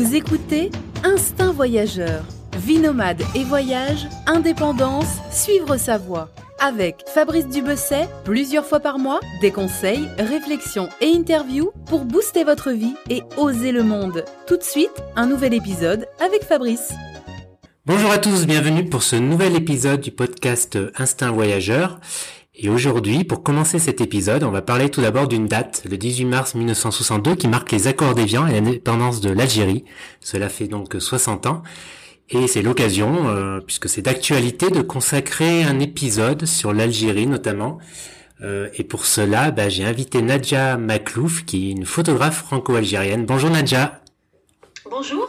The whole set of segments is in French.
Vous écoutez Instinct Voyageur. Vie nomade et voyage, indépendance, suivre sa voie. Avec Fabrice Dubesset, plusieurs fois par mois, des conseils, réflexions et interviews pour booster votre vie et oser le monde. Tout de suite, un nouvel épisode avec Fabrice. Bonjour à tous, bienvenue pour ce nouvel épisode du podcast Instinct Voyageur. Et aujourd'hui, pour commencer cet épisode, on va parler tout d'abord d'une date, le 18 mars 1962, qui marque les accords d'Évian et l'indépendance de l'Algérie. Cela fait donc 60 ans. Et c'est l'occasion, euh, puisque c'est d'actualité, de consacrer un épisode sur l'Algérie notamment. Euh, et pour cela, bah, j'ai invité Nadja Maklouf, qui est une photographe franco-algérienne. Bonjour Nadja. Bonjour.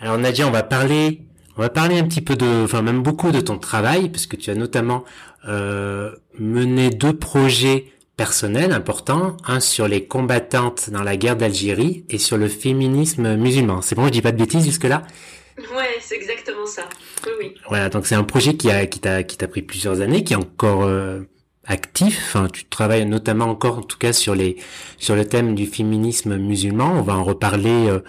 Alors Nadja, on va parler on va parler un petit peu de, enfin même beaucoup de ton travail, parce que tu as notamment euh, mené deux projets personnels importants, un sur les combattantes dans la guerre d'Algérie et sur le féminisme musulman. C'est bon, je dis pas de bêtises jusque-là? Ouais, c'est exactement ça. Oui, oui. Voilà, donc c'est un projet qui a qui t'a qui t'a pris plusieurs années, qui est encore euh, actif. Enfin, tu travailles notamment encore, en tout cas, sur les sur le thème du féminisme musulman. On va en reparler. Euh,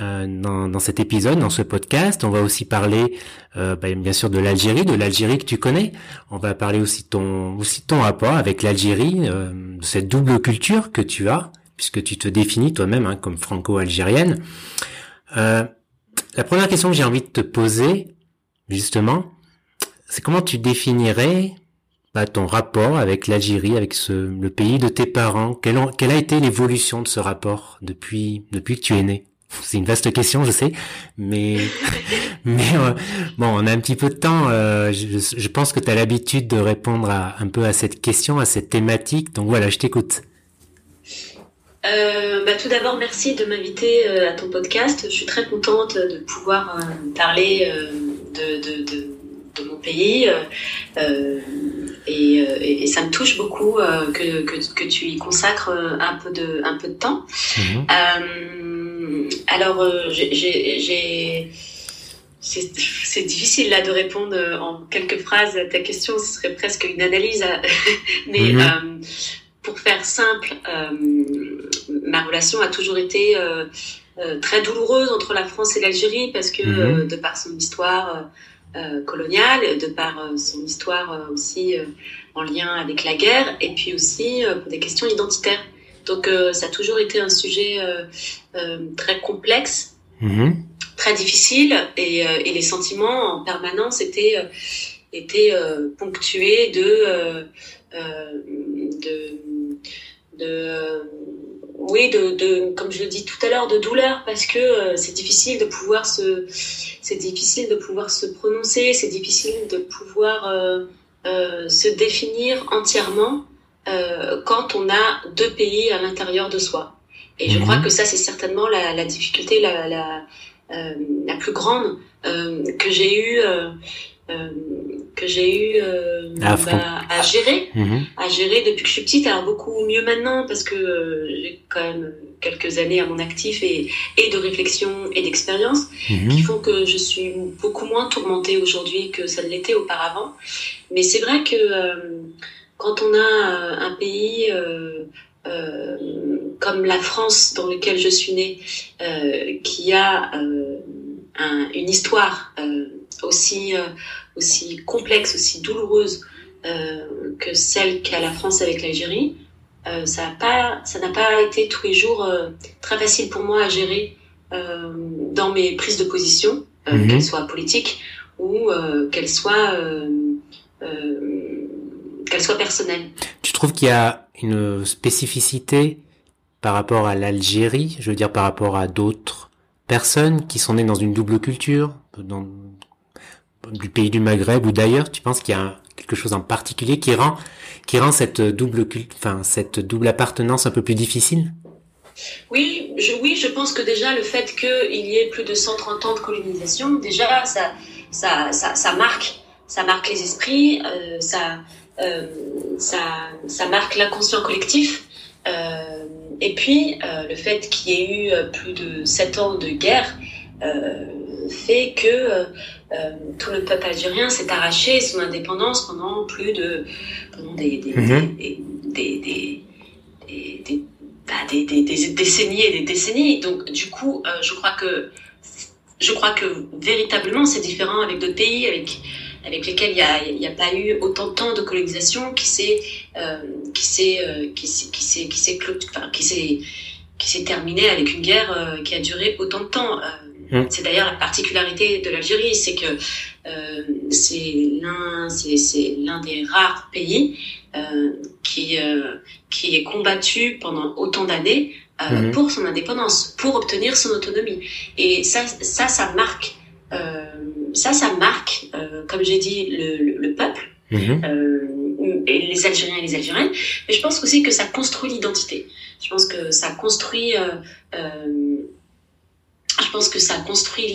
euh, dans, dans, cet épisode, dans ce podcast. On va aussi parler, euh, bah, bien sûr, de l'Algérie, de l'Algérie que tu connais. On va parler aussi de ton, aussi ton rapport avec l'Algérie, euh, cette double culture que tu as, puisque tu te définis toi-même hein, comme franco-algérienne. Euh, la première question que j'ai envie de te poser, justement, c'est comment tu définirais bah, ton rapport avec l'Algérie, avec ce, le pays de tes parents? Quelle, quelle a été l'évolution de ce rapport depuis, depuis que tu es né? C'est une vaste question, je sais, mais mais euh, bon, on a un petit peu de temps. Euh, je, pense que tu as l'habitude de répondre à, un peu à cette question, à cette thématique. Donc voilà, je t'écoute. Euh, bah, tout d'abord, merci de m'inviter à ton podcast. Je suis très contente de pouvoir parler de, de, de, de, mon pays. Et, et, ça me touche beaucoup que, que, que, tu y consacres un peu de, un peu de temps. Mm alors, euh, j'ai c'est difficile là de répondre en quelques phrases à ta question, ce serait presque une analyse. Mais mhm. euh, pour faire simple, euh, ma relation a toujours été très douloureuse entre la France et l'Algérie parce que mhm. de par son histoire coloniale, de par son histoire aussi en lien avec la guerre, et puis aussi pour des questions identitaires. Donc euh, ça a toujours été un sujet euh, euh, très complexe, mhm. très difficile, et, les sentiments en permanence étaient, étaient ponctués de, de, de oui, de, de, comme je le dis tout à l'heure, de douleur parce que c'est difficile de pouvoir se, c'est difficile de pouvoir se prononcer, c'est difficile de pouvoir se définir entièrement euh, quand on a deux pays à l'intérieur de soi. Et je crois mhm. que ça, c'est certainement la, la, difficulté la, la, euh, la plus grande euh, que j'ai eu. Euh, euh, que j'ai eu bah, à gérer, mhm. à gérer depuis que je suis petite. Alors beaucoup mieux maintenant parce que j'ai quand même quelques années à mon actif et, et de réflexion et d'expérience mhm. qui font que je suis beaucoup moins tourmentée aujourd'hui que ça ne l'était auparavant. Mais c'est vrai que quand on a euh, un pays euh, euh, comme la France, dans lequel je suis née, qui a une histoire aussi, aussi complexe, aussi douloureuse que celle qu'a la France avec l'Algérie, ça n'a pas, été tous les jours très facile pour moi à gérer dans mes prises de position, mhm. qu'elles soient politiques ou qu'elles soient qu'elle soit personnelle. Tu trouves qu'il y a une spécificité par rapport à l'Algérie, je veux dire par rapport à d'autres personnes qui sont nées dans une double culture, dans du pays du Maghreb ou d'ailleurs, tu penses qu'il y a quelque chose en particulier qui rend qui rend cette double enfin cette double appartenance un peu plus difficile? Oui, je, oui, je pense que déjà le fait qu'il y ait plus de 130 ans de colonisation, déjà ça ça, ça, ça marque ça marque les esprits, euh, ça ça, ça marque l'inconscient collectif. Euh, et puis, euh, le fait qu'il y ait eu plus de sept ans de guerre fait que tout le peuple algérien s'est arraché son indépendance pendant plus de pendant des, des, mhm. des, des, des bah, des, des, des, décennies et des décennies. Donc du coup, je crois que je crois que véritablement c'est différent avec d'autres pays, avec avec lesquels il n'y a, a, pas eu autant de temps de colonisation qui s'est euh, qui s'est euh, qui s'est qui s'est qui s'est enfin, qui s'est qui s'est terminé avec une guerre euh, qui a duré autant de temps. Euh, mmh. C'est d'ailleurs la particularité de l'Algérie, c'est que euh, c'est l'un c'est l'un des rares pays qui qui est combattu pendant autant d'années mmh. pour son indépendance, pour obtenir son autonomie. Et ça ça ça marque ça, ça marque, euh, comme j'ai dit, le, le, peuple, mhm. euh, et les Algériens et les Algériennes, mais je pense aussi que ça construit l'identité. Je pense que ça construit, euh, euh je pense que ça construit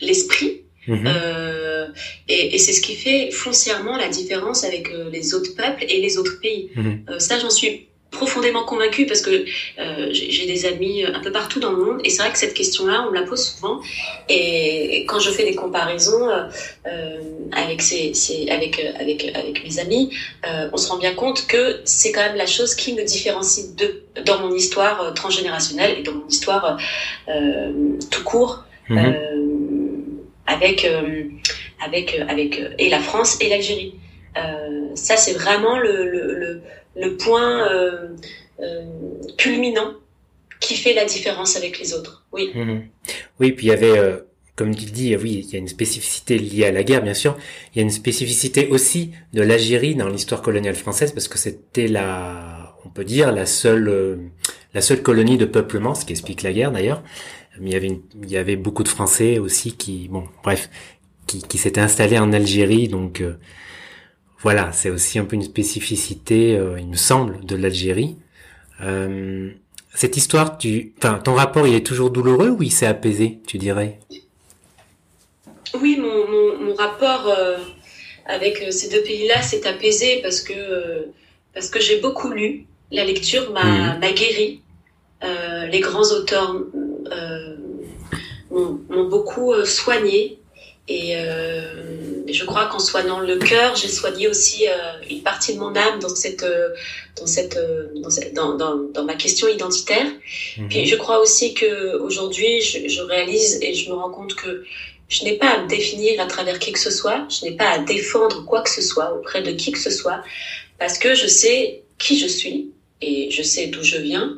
l'esprit. Mhm. Euh, et, et c'est ce qui fait foncièrement la différence avec les autres peuples et les autres pays. Mhm. ça, j'en suis profondément convaincue parce que euh, j'ai des amis un peu partout dans le monde et c'est vrai que cette question-là, on me la pose souvent. Et quand je fais des comparaisons euh, euh avec, ces, ces, avec, euh, avec, avec mes amis, euh, on se rend bien compte que c'est quand même la chose qui me différencie de, dans mon histoire transgénérationnelle et dans mon histoire tout court. Mhm. avec avec avec et la France et l'Algérie. ça c'est vraiment le, le, le le point euh, euh, culminant qui fait la différence avec les autres. Oui. Mhm. Oui, puis il y avait, euh, comme le dis, oui, il y a une spécificité liée à la guerre, bien sûr. Il y a une spécificité aussi de l'Algérie dans l'histoire coloniale française parce que c'était la, on peut dire, la seule, la seule colonie de peuplement, ce qui explique la guerre d'ailleurs. Mais il y avait, il y avait beaucoup de Français aussi qui, bon, bref, qui s'étaient installés en Algérie, donc voilà, c'est aussi un peu une spécificité, euh, il me semble, de l'Algérie. Euh, cette histoire, tu, enfin, ton rapport, il est toujours douloureux ou il s'est apaisé, tu dirais? Oui, mon, mon, rapport euh, avec ces deux pays-là s'est apaisé parce que parce que j'ai beaucoup lu. La lecture m'a mmh. guéri. les grands auteurs m'ont beaucoup soigné et je crois qu'en soignant le cœur, j'ai soigné aussi euh, une partie de mon âme dans cette, euh, dans cette, euh, dans, dans, dans, ma question identitaire. Mhm. Puis je crois aussi que aujourd'hui, je, je, réalise et je me rends compte que je n'ai pas à me définir à travers qui que ce soit. Je n'ai pas à défendre quoi que ce soit auprès de qui que ce soit, parce que je sais qui je suis et je sais d'où je viens.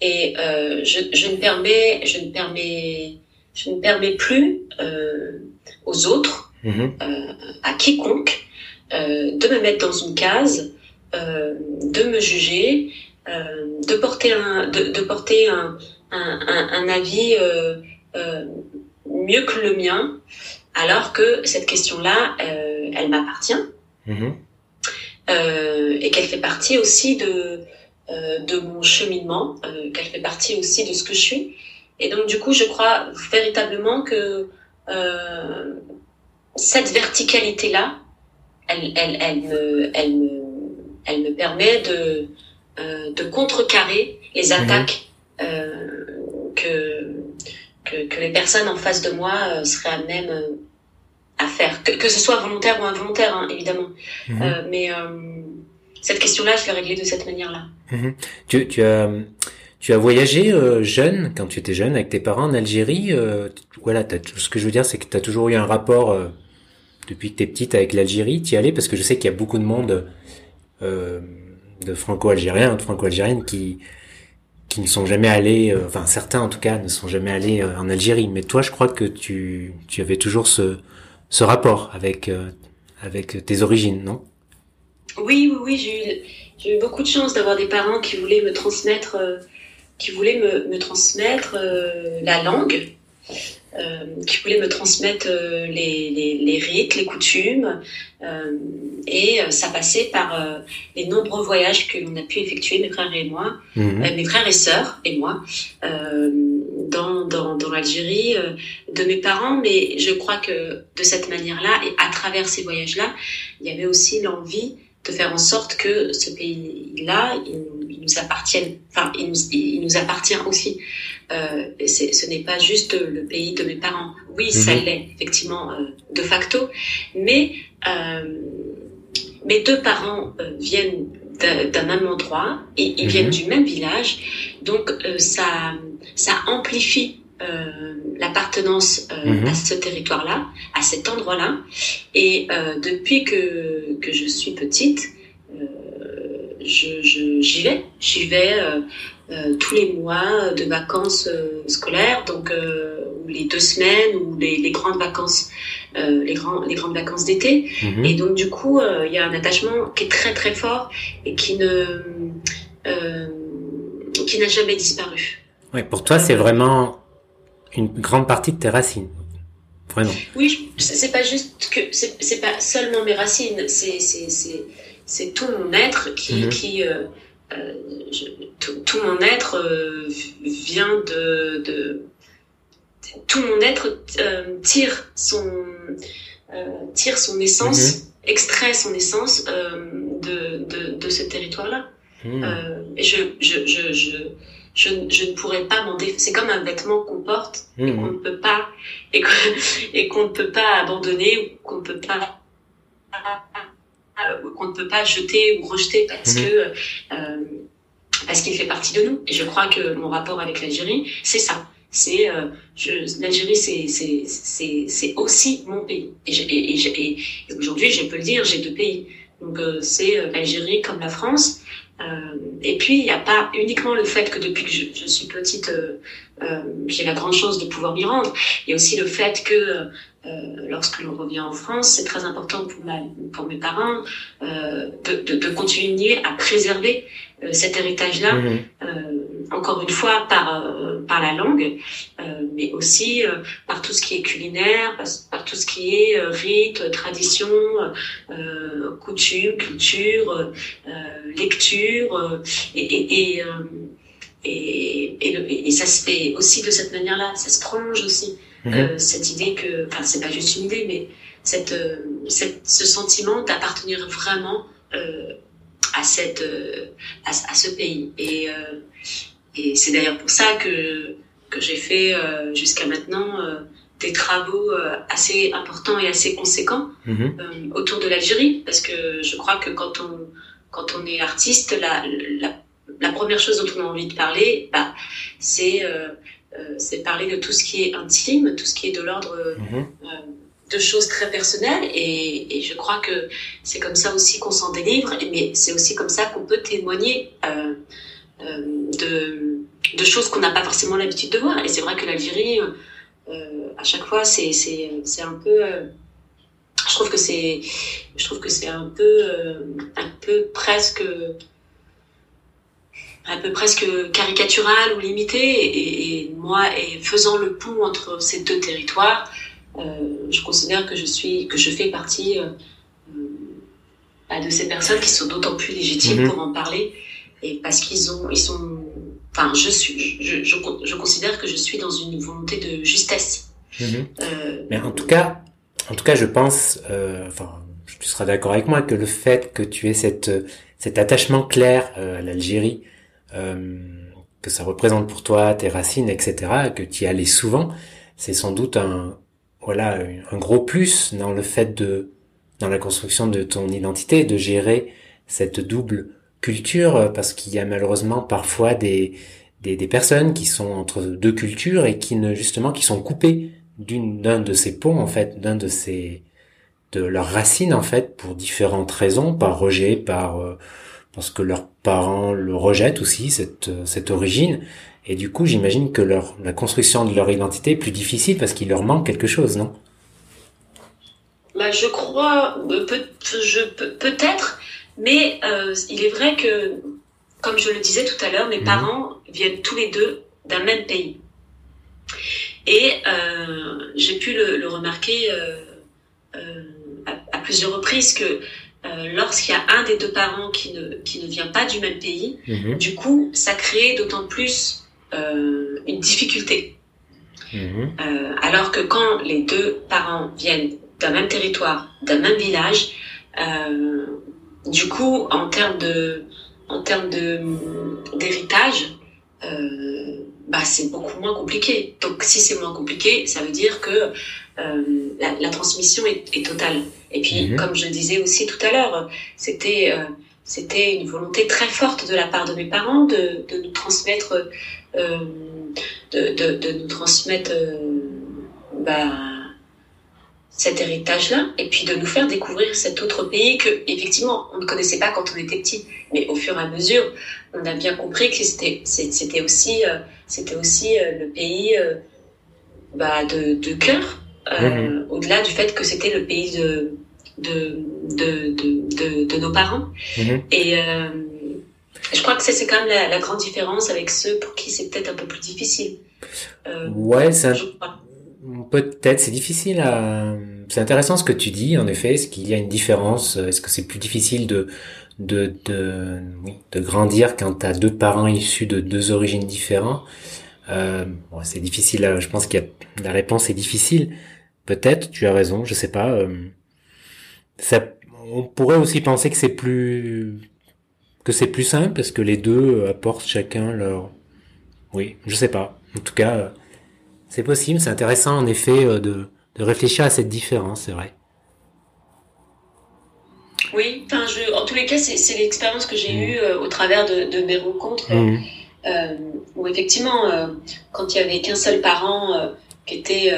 Et euh, je, je, ne permets, je ne permets, je ne permets plus euh, aux autres Mhm. Euh, à quiconque euh, de me mettre dans une case, euh, de me juger, de porter un, de, de porter un, un, un, avis mieux que le mien, alors que cette question-là, elle m'appartient. Mhm. Et qu'elle fait partie aussi de, de mon cheminement, qu'elle fait partie aussi de ce que je suis. Et donc du coup, je crois véritablement que cette verticalité-là, elle, elle, elle, me, elle, me, elle me permet de, euh, de contrecarrer les mhm. attaques euh, que, que, que, les personnes en face de moi euh, seraient à même euh, à faire, que, que ce soit volontaire ou involontaire, hein, évidemment. Mhm. Euh, mais cette question-là, je l'ai réglée de cette manière-là. Mhm. Tu, tu as tu as voyagé jeune, quand tu étais jeune, avec tes parents en Algérie. voilà, ce que je veux dire, c'est que tu as toujours eu un rapport depuis que t'es petite avec l'Algérie, tu y allais parce que je sais qu'il y a beaucoup de monde euh, de franco-algériens, de franco-algériennes qui qui ne sont jamais allés, euh, enfin certains en tout cas ne sont jamais allés euh, en Algérie. Mais toi, je crois que tu tu avais toujours ce ce rapport avec avec tes origines, non? Oui, oui, oui, j'ai eu j'ai eu beaucoup de chance d'avoir des parents qui voulaient me transmettre qui voulaient me, me transmettre la langue euh, qui voulait me transmettre euh, les, les, les, rites, les coutumes, euh, et ça passait par les nombreux voyages que l'on a pu effectuer, mes frères et moi, mhm. mes frères et sœurs et moi, dans, dans, dans l'Algérie de mes parents, mais je crois que de cette manière-là, et à travers ces voyages-là, il y avait aussi l'envie de faire en sorte que ce pays-là, il, nous appartienne, enfin, il nous, il nous appartient aussi. Euh, ce n'est pas juste le pays de mes parents. Oui, ça mhm. l'est effectivement euh, de facto, mais euh, mes deux parents viennent d'un même endroit et ils viennent du même village. Donc ça, ça amplifie euh, l'appartenance euh, mhm. à ce territoire-là, à cet endroit-là. Et euh, depuis que, que je suis petite, je, j'y vais. J'y vais tous les mois de vacances scolaires, donc les deux semaines ou les, les grandes vacances, les, grands, les grandes vacances d'été. Mhm. Et donc du coup, il y a un attachement qui est très très fort et qui ne qui n'a jamais disparu. Ouais, pour toi, c'est vraiment une grande partie de tes racines. Vraiment. Oui, c'est pas juste que c'est pas seulement mes racines, c'est tout mon être qui mhm. qui euh, euh, tout, mon être euh, vient de, de, tout mon être tire son tire son essence, mhm. extrait son essence de, de, de ce territoire là. Mhm. et je je, je, je je, je ne pourrais pas m'en défaire. C'est comme un vêtement qu'on porte et mmh. qu'on ne peut pas et qu'on ne peut pas abandonner ou qu'on ne peut pas qu'on ne peut pas jeter ou rejeter parce mmh. que euh, parce qu'il fait partie de nous. Et je crois que mon rapport avec l'Algérie, c'est ça. C'est euh, l'Algérie, c'est c'est c'est c'est aussi mon pays. Et, et, et, et aujourd'hui, je peux le dire, j'ai deux pays. Donc euh, c'est euh, l'Algérie comme la France. Euh, et puis, il n'y a pas uniquement le fait que depuis que je, je suis petite, euh, euh, j'ai la grande chance de pouvoir m'y rendre. Il y a aussi le fait que lorsque l'on revient en France, c'est très important pour, ma, pour mes parents de, de, de, continuer à préserver cet héritage-là. Mmh encore une fois par euh, par la langue, euh, mais aussi euh, par tout ce qui est culinaire, par, tout ce qui est rite, tradition, coutume, culture, lecture, et et, et, et, et, ça se fait aussi de cette manière-là, ça se prolonge aussi. Mhm. cette idée que, enfin, c'est pas juste une idée, mais cette, cette ce sentiment d'appartenir vraiment à cette, à, à, ce pays. Et et c'est d'ailleurs pour ça que, que j'ai fait euh, jusqu'à maintenant euh, des travaux euh, assez importants et assez conséquents mhm. autour de l'Algérie, parce que je crois que quand on, quand on est artiste, la, la, la première chose dont on a envie de parler, bah, c'est c'est parler de tout ce qui est intime, tout ce qui est de l'ordre mhm. de choses très personnelles. Et, et je crois que c'est comme ça aussi qu'on s'en délivre, mais c'est aussi comme ça qu'on peut témoigner de de choses qu'on n'a pas forcément l'habitude de voir. Et c'est vrai que l'Algérie, euh, à chaque fois, c'est c'est c'est un peu euh, je trouve que c'est je trouve que c'est un peu euh, un peu presque un peu presque caricatural ou limité et, et, moi et faisant le pont entre ces deux territoires euh, je considère que je suis que je fais partie euh, bah, de ces personnes qui sont d'autant plus légitimes mm-hmm. pour en parler et parce qu'ils ont ils sont Enfin, je suis, je, je, je, considère que je suis dans une volonté de justesse. Mhm. Euh, Mais en tout cas, en tout cas, je pense, euh, enfin, tu seras d'accord avec moi que le fait que tu aies cette, cet attachement clair euh, à l'Algérie, euh, que ça représente pour toi tes racines, etc., que tu y allais souvent, c'est sans doute un, voilà, un gros plus dans le fait de, dans la construction de ton identité, de gérer cette double culture euh, parce qu'il y a malheureusement parfois des, des, des, personnes qui sont entre deux cultures et qui ne justement qui sont coupées d'une d'un de ces ponts en fait d'un de ces de leurs racines en fait pour différentes raisons par rejet par euh, parce que leurs parents le rejettent aussi cette cette origine. Et du coup j'imagine que leur la construction de leur identité est plus difficile parce qu'il leur manque quelque chose non? Bah je crois euh, peut, je peut-être mais euh, il est vrai que, comme je le disais tout à l'heure, mes mhm. parents viennent tous les deux d'un même pays. Et euh, j'ai pu le, le remarquer euh, euh à, à, plusieurs reprises que euh, lorsqu'il y a un des deux parents qui ne, qui ne vient pas du même pays, mhm. du coup, ça crée d'autant plus euh, une difficulté. Mhm. alors que quand les deux parents viennent d'un même territoire, d'un même village, euh, du coup, en termes de, en termes de d'héritage, euh, bah c'est beaucoup moins compliqué. Donc si c'est moins compliqué, ça veut dire que euh, la, la, transmission est, est, totale. Et puis, mhm. comme je disais aussi tout à l'heure, c'était euh, c'était une volonté très forte de la part de mes parents de, de nous transmettre, de, de, de, nous transmettre bah, cet héritage-là, et puis de nous faire découvrir cet autre pays que, effectivement, on ne connaissait pas quand on était petit, mais au fur et à mesure, on a bien compris que c'était, c'était aussi, euh, c'était aussi le pays bah, de, de cœur, mmh. au-delà du fait que c'était le pays de de, de, de, de, nos parents. Mhm. Et euh, je crois que c'est quand même la, grande différence avec ceux pour qui c'est peut-être un peu plus difficile. Euh, ouais, ça. Peut-être, c'est difficile à. C'est intéressant ce que tu dis, en effet. Est-ce qu'il y a une différence Est-ce que c'est plus difficile de de de, de grandir quand tu as deux parents issus de deux origines différentes? Euh, bon, C'est difficile. Je pense que la réponse est difficile. Peut-être, tu as raison. Je sais pas. Euh, ça, on pourrait aussi penser que c'est plus que c'est plus simple parce que les deux apportent chacun leur. Oui, je sais pas. En tout cas, c'est possible. C'est intéressant en effet euh, de, de réfléchir à cette différence. C'est vrai. Oui, enfin, je, en tous les cas, c'est l'expérience que j'ai mmh. eue euh, au travers de, de mes rencontres, mmh. euh, où effectivement, euh, quand il y avait qu'un seul parent qui était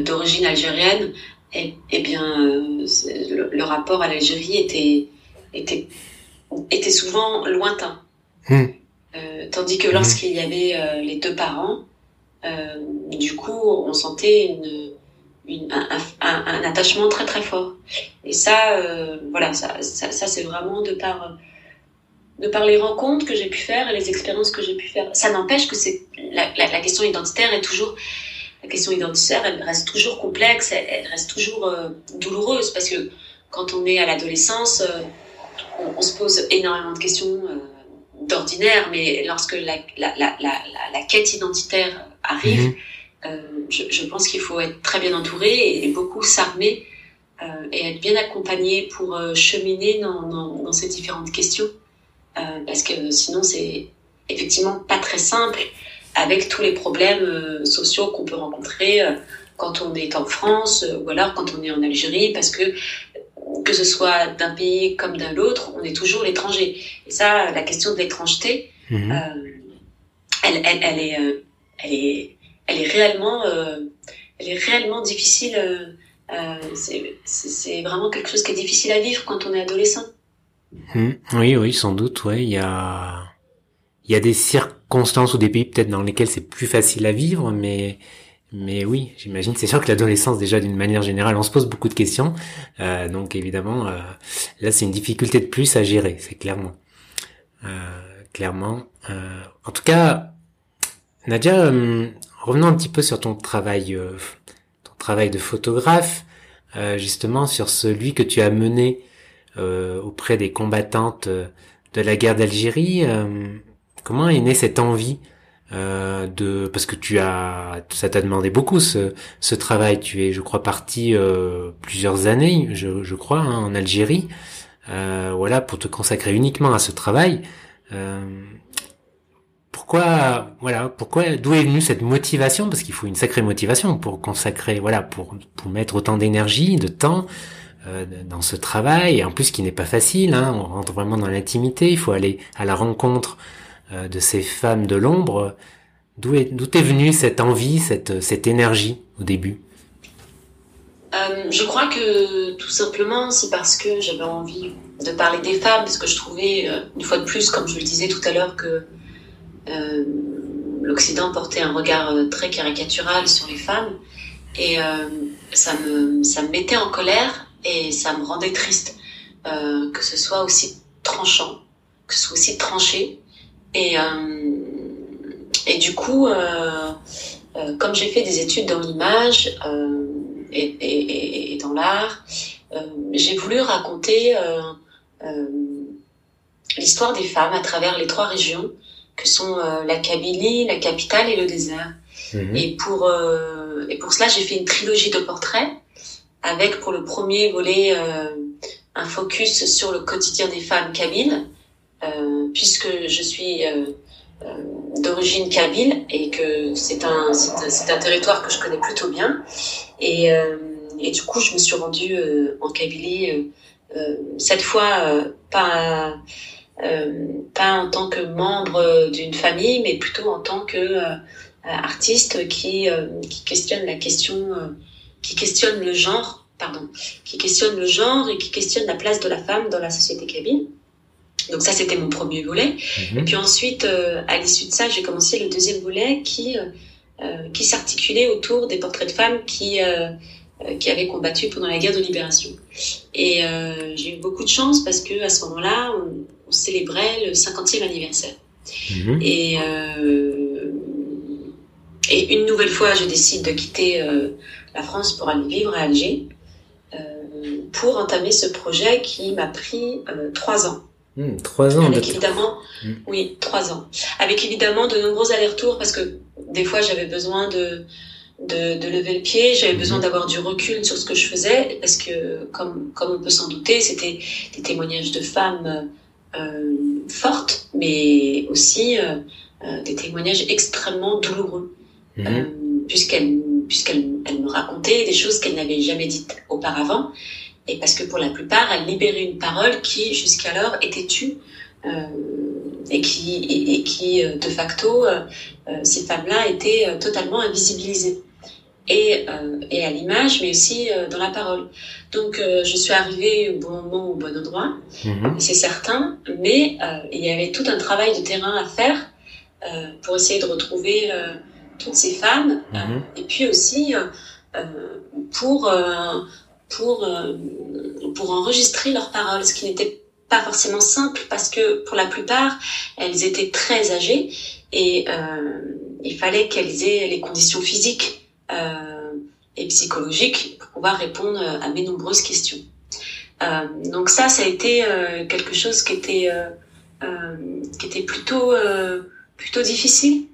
d'origine algérienne, eh, eh bien, le, rapport à l'Algérie était, était, était souvent lointain. Euh, tandis que lorsqu'il y avait les deux parents, du coup, on sentait un, attachement très très fort. Et ça, voilà, ça, ça, c'est vraiment de par, de par les rencontres que j'ai pu faire et les expériences que j'ai pu faire. Ça n'empêche que c'est la, question identitaire est toujours la question identitaire, reste toujours complexe, elle, reste toujours euh, douloureuse parce que quand on est à l'adolescence, euh, on, se pose énormément de questions euh, d'ordinaire, mais lorsque la, la, quête identitaire arrive, mhm. je, je, pense qu'il faut être très bien entouré et, beaucoup s'armer et être bien accompagné pour cheminer dans, dans, dans, ces différentes questions, parce que sinon c'est effectivement pas très simple avec tous les problèmes euh, sociaux qu'on peut rencontrer euh, quand on est en France euh, ou alors quand on est en Algérie, parce que que ce soit d'un pays comme d'un autre, on est toujours l'étranger. Et ça, la question de l'étrangeté, mhm. elle, elle, elle, est, elle, est, elle est réellement, elle est réellement difficile. c'est vraiment quelque chose qui est difficile à vivre quand on est adolescent. Mhm. Oui, oui, sans doute. Ouais, il y a, il y a des cirques constance ou des pays peut-être dans lesquels c'est plus facile à vivre, mais mais oui, j'imagine. C'est sûr que l'adolescence, déjà d'une manière générale, on se pose beaucoup de questions. Euh, donc évidemment, euh, là, c'est une difficulté de plus à gérer, c'est clairement. Euh, clairement. en tout cas, Nadia, revenons un petit peu sur ton travail, ton travail de photographe, justement sur celui que tu as mené auprès des combattantes de la guerre d'Algérie. Comment est née cette envie euh, de parce que tu as ça t'a demandé beaucoup ce, travail. Tu es, je crois, parti euh, plusieurs années, je, crois, hein, en Algérie. Euh, voilà, pour te consacrer uniquement à ce travail. Pourquoi, voilà, pourquoi, d'où est venue cette motivation? Parce qu'il faut une sacrée motivation pour consacrer, voilà, pour pour mettre autant d'énergie, de temps euh, dans ce travail. Et en plus, qui n'est pas facile. Hein, on rentre vraiment dans l'intimité. Il faut aller à la rencontre euh, de ces femmes de l'ombre, d'où est, d'où est venue cette envie, cette, cette énergie au début? Euh, je crois que tout simplement c'est parce que j'avais envie de parler des femmes, parce que je trouvais, une fois de plus, comme je le disais tout à l'heure, que l'Occident portait un regard très caricatural sur les femmes, et ça, me, ça me mettait en colère et ça me rendait triste que ce soit aussi tranchant, que ce soit aussi tranché, et, euh, et du coup, euh, euh, comme j'ai fait des études dans l'image et, et, dans l'art, j'ai voulu raconter l'histoire des femmes à travers les trois régions que sont la Kabylie, la capitale et le désert. Mhm. Et pour et pour cela, j'ai fait une trilogie de portraits avec pour le premier volet un focus sur le quotidien des femmes kabyles euh, puisque je suis euh, euh, d'origine kabyle et que c'est un, c'est un, territoire que je connais plutôt bien. Et, et, du coup, je me suis rendue en Kabylie cette fois pas pas en tant que membre d'une famille, mais plutôt en tant que artiste qui qui questionne la question, qui questionne le genre, pardon, qui questionne le genre et qui questionne la place de la femme dans la société kabyle. Donc ça, c'était mon premier volet. Mhm. Et puis ensuite, euh, à l'issue de ça, j'ai commencé le deuxième volet qui, euh, euh qui s'articulait autour des portraits de femmes qui, euh, qui avaient combattu pendant la guerre de libération. Et j'ai eu beaucoup de chance parce que à ce moment-là, on, on, célébrait le 50e anniversaire. Mhm. Et, et une nouvelle fois, je décide de quitter la France pour aller vivre à Alger pour entamer ce projet qui m'a pris trois ans. Hmm, trois ans. Avec évidemment, hmm. oui, trois ans. Avec évidemment de nombreux allers-retours parce que des fois j'avais besoin de, de, de, lever le pied, j'avais hmm. besoin d'avoir du recul sur ce que je faisais parce que comme comme on peut s'en douter, c'était des témoignages de femmes euh, fortes, mais aussi euh, euh, des témoignages extrêmement douloureux euh, puisqu'elles elle me racontaient des choses qu'elles n'avaient jamais dites auparavant et parce que pour la plupart, elles libéraient une parole qui jusqu'alors était tue euh, et qui, et, qui euh, de facto, ces femmes-là étaient totalement invisibilisées. Et, et à l'image, mais aussi dans la parole. Donc, je suis arrivée au bon moment, au bon endroit, mhm. c'est certain, mais il y avait tout un travail de terrain à faire pour essayer de retrouver toutes ces femmes, mhm. et puis aussi pour pour, euh, pour enregistrer leurs paroles, ce qui n'était pas forcément simple parce que pour la plupart, elles étaient très âgées et euh, il fallait qu'elles aient les conditions physiques euh, et psychologiques pour pouvoir répondre à mes nombreuses questions. Euh, donc ça, ça a été euh, quelque chose qui était euh, qui était plutôt plutôt difficile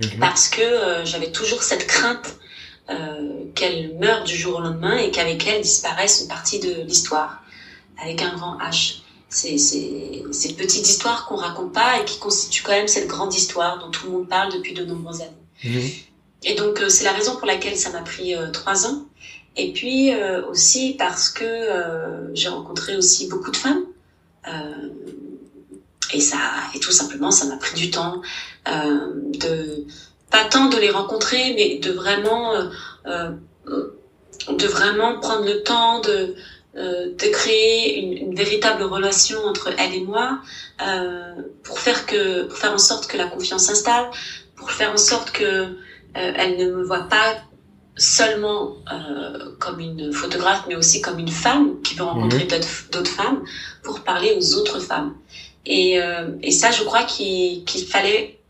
mhm. parce que j'avais toujours cette crainte euh, qu'elle meurt du jour au lendemain et qu'avec elle disparaisse une partie de l'histoire, avec un grand H. C'est cette petite histoire qu'on raconte pas et qui constitue quand même cette grande histoire dont tout le monde parle depuis de nombreuses années. Mhm. Et donc euh, c'est la raison pour laquelle ça m'a pris euh, trois ans. Et puis aussi parce que j'ai rencontré aussi beaucoup de femmes. et ça, et tout simplement, ça m'a pris du temps de pas tant de les rencontrer, mais de vraiment, euh, euh, de vraiment prendre le temps de, euh, de créer une, une, véritable relation entre elle et moi, euh, pour faire que, pour faire en sorte que la confiance s'installe, pour faire en sorte que euh, elle ne me voit pas seulement euh, comme une photographe, mais aussi comme une femme qui veut rencontrer mhm. d'autres femmes pour parler aux autres femmes. Et, et ça, je crois qu'il fallait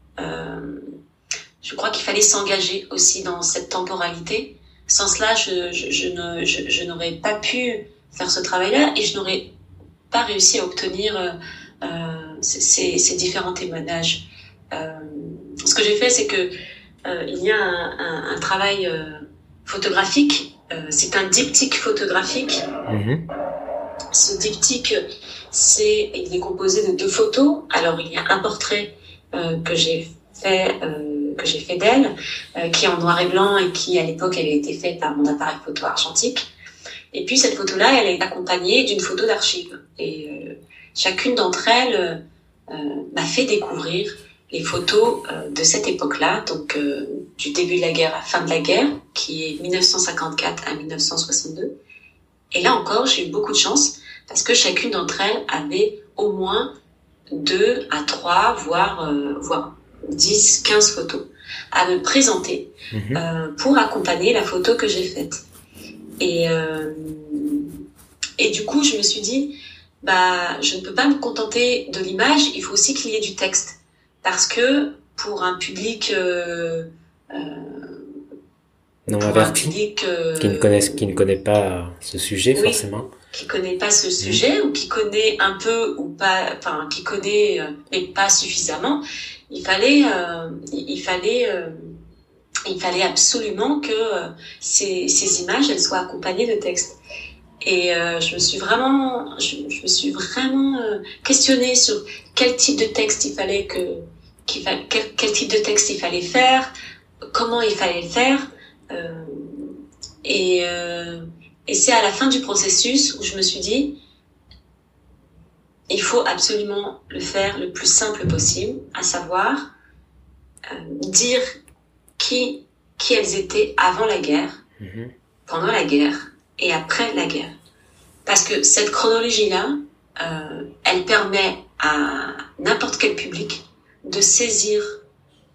je crois qu'il fallait s'engager aussi dans cette temporalité. Sans cela, je, n'aurais pas pu faire ce travail-là et je n'aurais pas réussi à obtenir euh, euh ces, ces, différents témoignages. Euh, ce que j'ai fait, c'est que euh, il y a un, un, un travail euh, photographique. Euh, c'est un diptyque photographique. Mm-hmm. Ce diptyque, c'est, il est composé de deux photos. Alors, il y a un portrait que j'ai fait que j'ai fait d'elle, euh, qui est en noir et blanc et qui à l'époque avait été faite par mon appareil photo argentique. Et puis cette photo-là, elle est accompagnée d'une photo d'archive. Et euh, chacune d'entre elles euh, m'a fait découvrir les photos de cette époque-là, donc du début de la guerre à fin de la guerre, qui est 1954 à 1962. Et là encore, j'ai eu beaucoup de chance parce que chacune d'entre elles avait au moins deux à trois, voire, voire 10, 15 photos à me présenter mhm. euh, pour accompagner la photo que j'ai faite. Et, euh, et du coup, je me suis dit, bah, je ne peux pas me contenter de l'image, il faut aussi qu'il y ait du texte. Parce que pour un public... Euh, euh non averti, euh, qui ne connaissent, qui ne connaît pas ce sujet forcément, qui connaît pas ce sujet ou qui connaît un peu ou pas, enfin qui connaît mais pas suffisamment, il fallait, euh, il fallait, euh, il fallait absolument que euh, ces, ces, images elles soient accompagnées de textes. Et je me suis vraiment, je, je me suis vraiment questionnée sur quel type de texte il fallait que, quel, quel, type de texte il fallait faire, comment il fallait le faire. et et c'est à la fin du processus où je me suis dit, il faut absolument le faire le plus simple possible, à savoir euh, dire qui, qui elles étaient avant la guerre, mhm. pendant la guerre et après la guerre. Parce que cette chronologie-là, euh, elle permet à n'importe quel public de saisir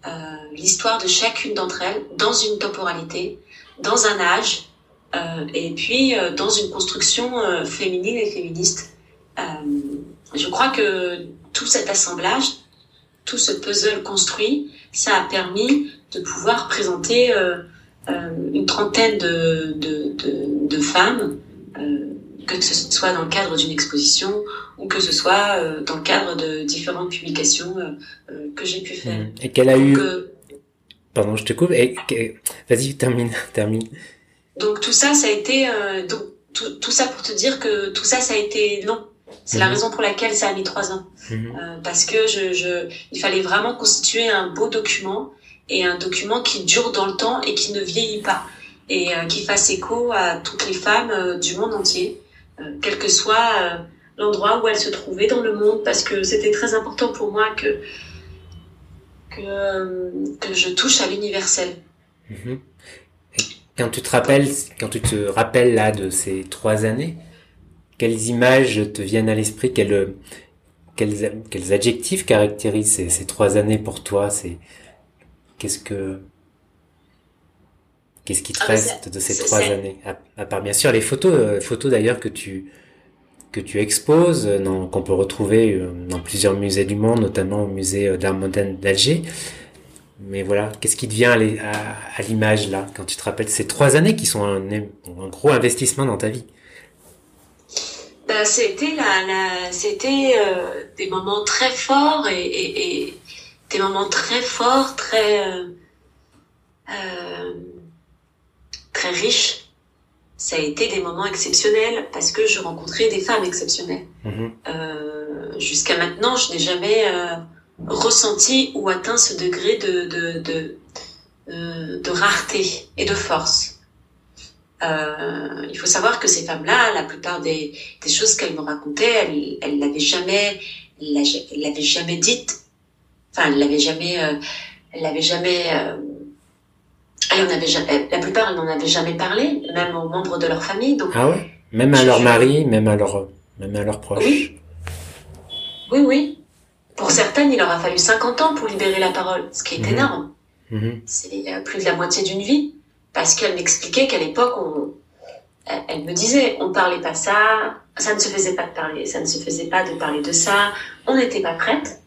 euh, l'histoire de chacune d'entre elles dans une temporalité, dans un âge, euh, et puis euh, dans une construction féminine et féministe. je crois que tout cet assemblage, tout ce puzzle construit, ça a permis de pouvoir présenter une trentaine de femmes, que ce soit dans le cadre d'une exposition ou que ce soit dans le cadre de différentes publications que j'ai pu faire. Mmh. Et qu'elle a eu... Pardon, je te coupe. Vas-y, termine, termine. Donc tout ça, ça a été euh, donc tout, ça pour te dire que tout ça, ça a été long. C'est la mhm. raison pour laquelle ça a mis trois ans, mhm. euh, parce que je, je, il fallait vraiment constituer un beau document et un document qui dure dans le temps et qui ne vieillit pas et euh, qui fasse écho à toutes les femmes du monde entier, quel que soit l'endroit où elles se trouvaient dans le monde, parce que c'était très important pour moi que que, que je touche à l'universel. Mhm. Quand tu te rappelles, quand tu te rappelles là de ces trois années, quelles images te viennent à l'esprit, quels, quels, quels adjectifs caractérisent ces, ces trois années pour toi? C'est qu'est-ce que qu'est-ce qui te ah, reste de ces trois années à, part bien sûr les photos, euh, photos d'ailleurs que tu que tu exposes, euh, qu'on peut retrouver euh, dans plusieurs musées du monde, notamment au musée d'art moderne d'Alger. Mais voilà, qu'est-ce qui te vient à, l'image là, quand tu te rappelles ces trois années qui sont un, gros investissement dans ta vie? Bah, C'était la, c'était des moments très forts et, des moments très forts, très, euh, très riches. Ça a été des moments exceptionnels parce que je rencontrais des femmes exceptionnelles. Mm-hmm. Jusqu'à maintenant, je n'ai jamais ressenti ou atteint ce degré de, de, de, euh, de rareté et de force. Euh, il faut savoir que ces femmes-là, la plupart des, des choses qu'elles me racontaient, elles, l'avaient jamais, elles l'avaient jamais dites. Enfin, elles l'avaient jamais, euh, elles l'avaient jamais, euh, jamais, la plupart, elles n'en avaient jamais parlé, même aux membres de leur famille. Donc, ah ouais, même à leur mari, même à leur, même à leurs proches? Oui, oui, oui. Pour certaines, il aura fallu 50 ans pour libérer la parole, ce qui est mhm. énorme. Mhm. C'est plus de la moitié d'une vie. Parce qu'elle m'expliquait qu'à l'époque, on, elle me disait, on parlait pas ça, ça ne se faisait pas de parler, ça ne se faisait pas de parler de ça, on n'était pas prête.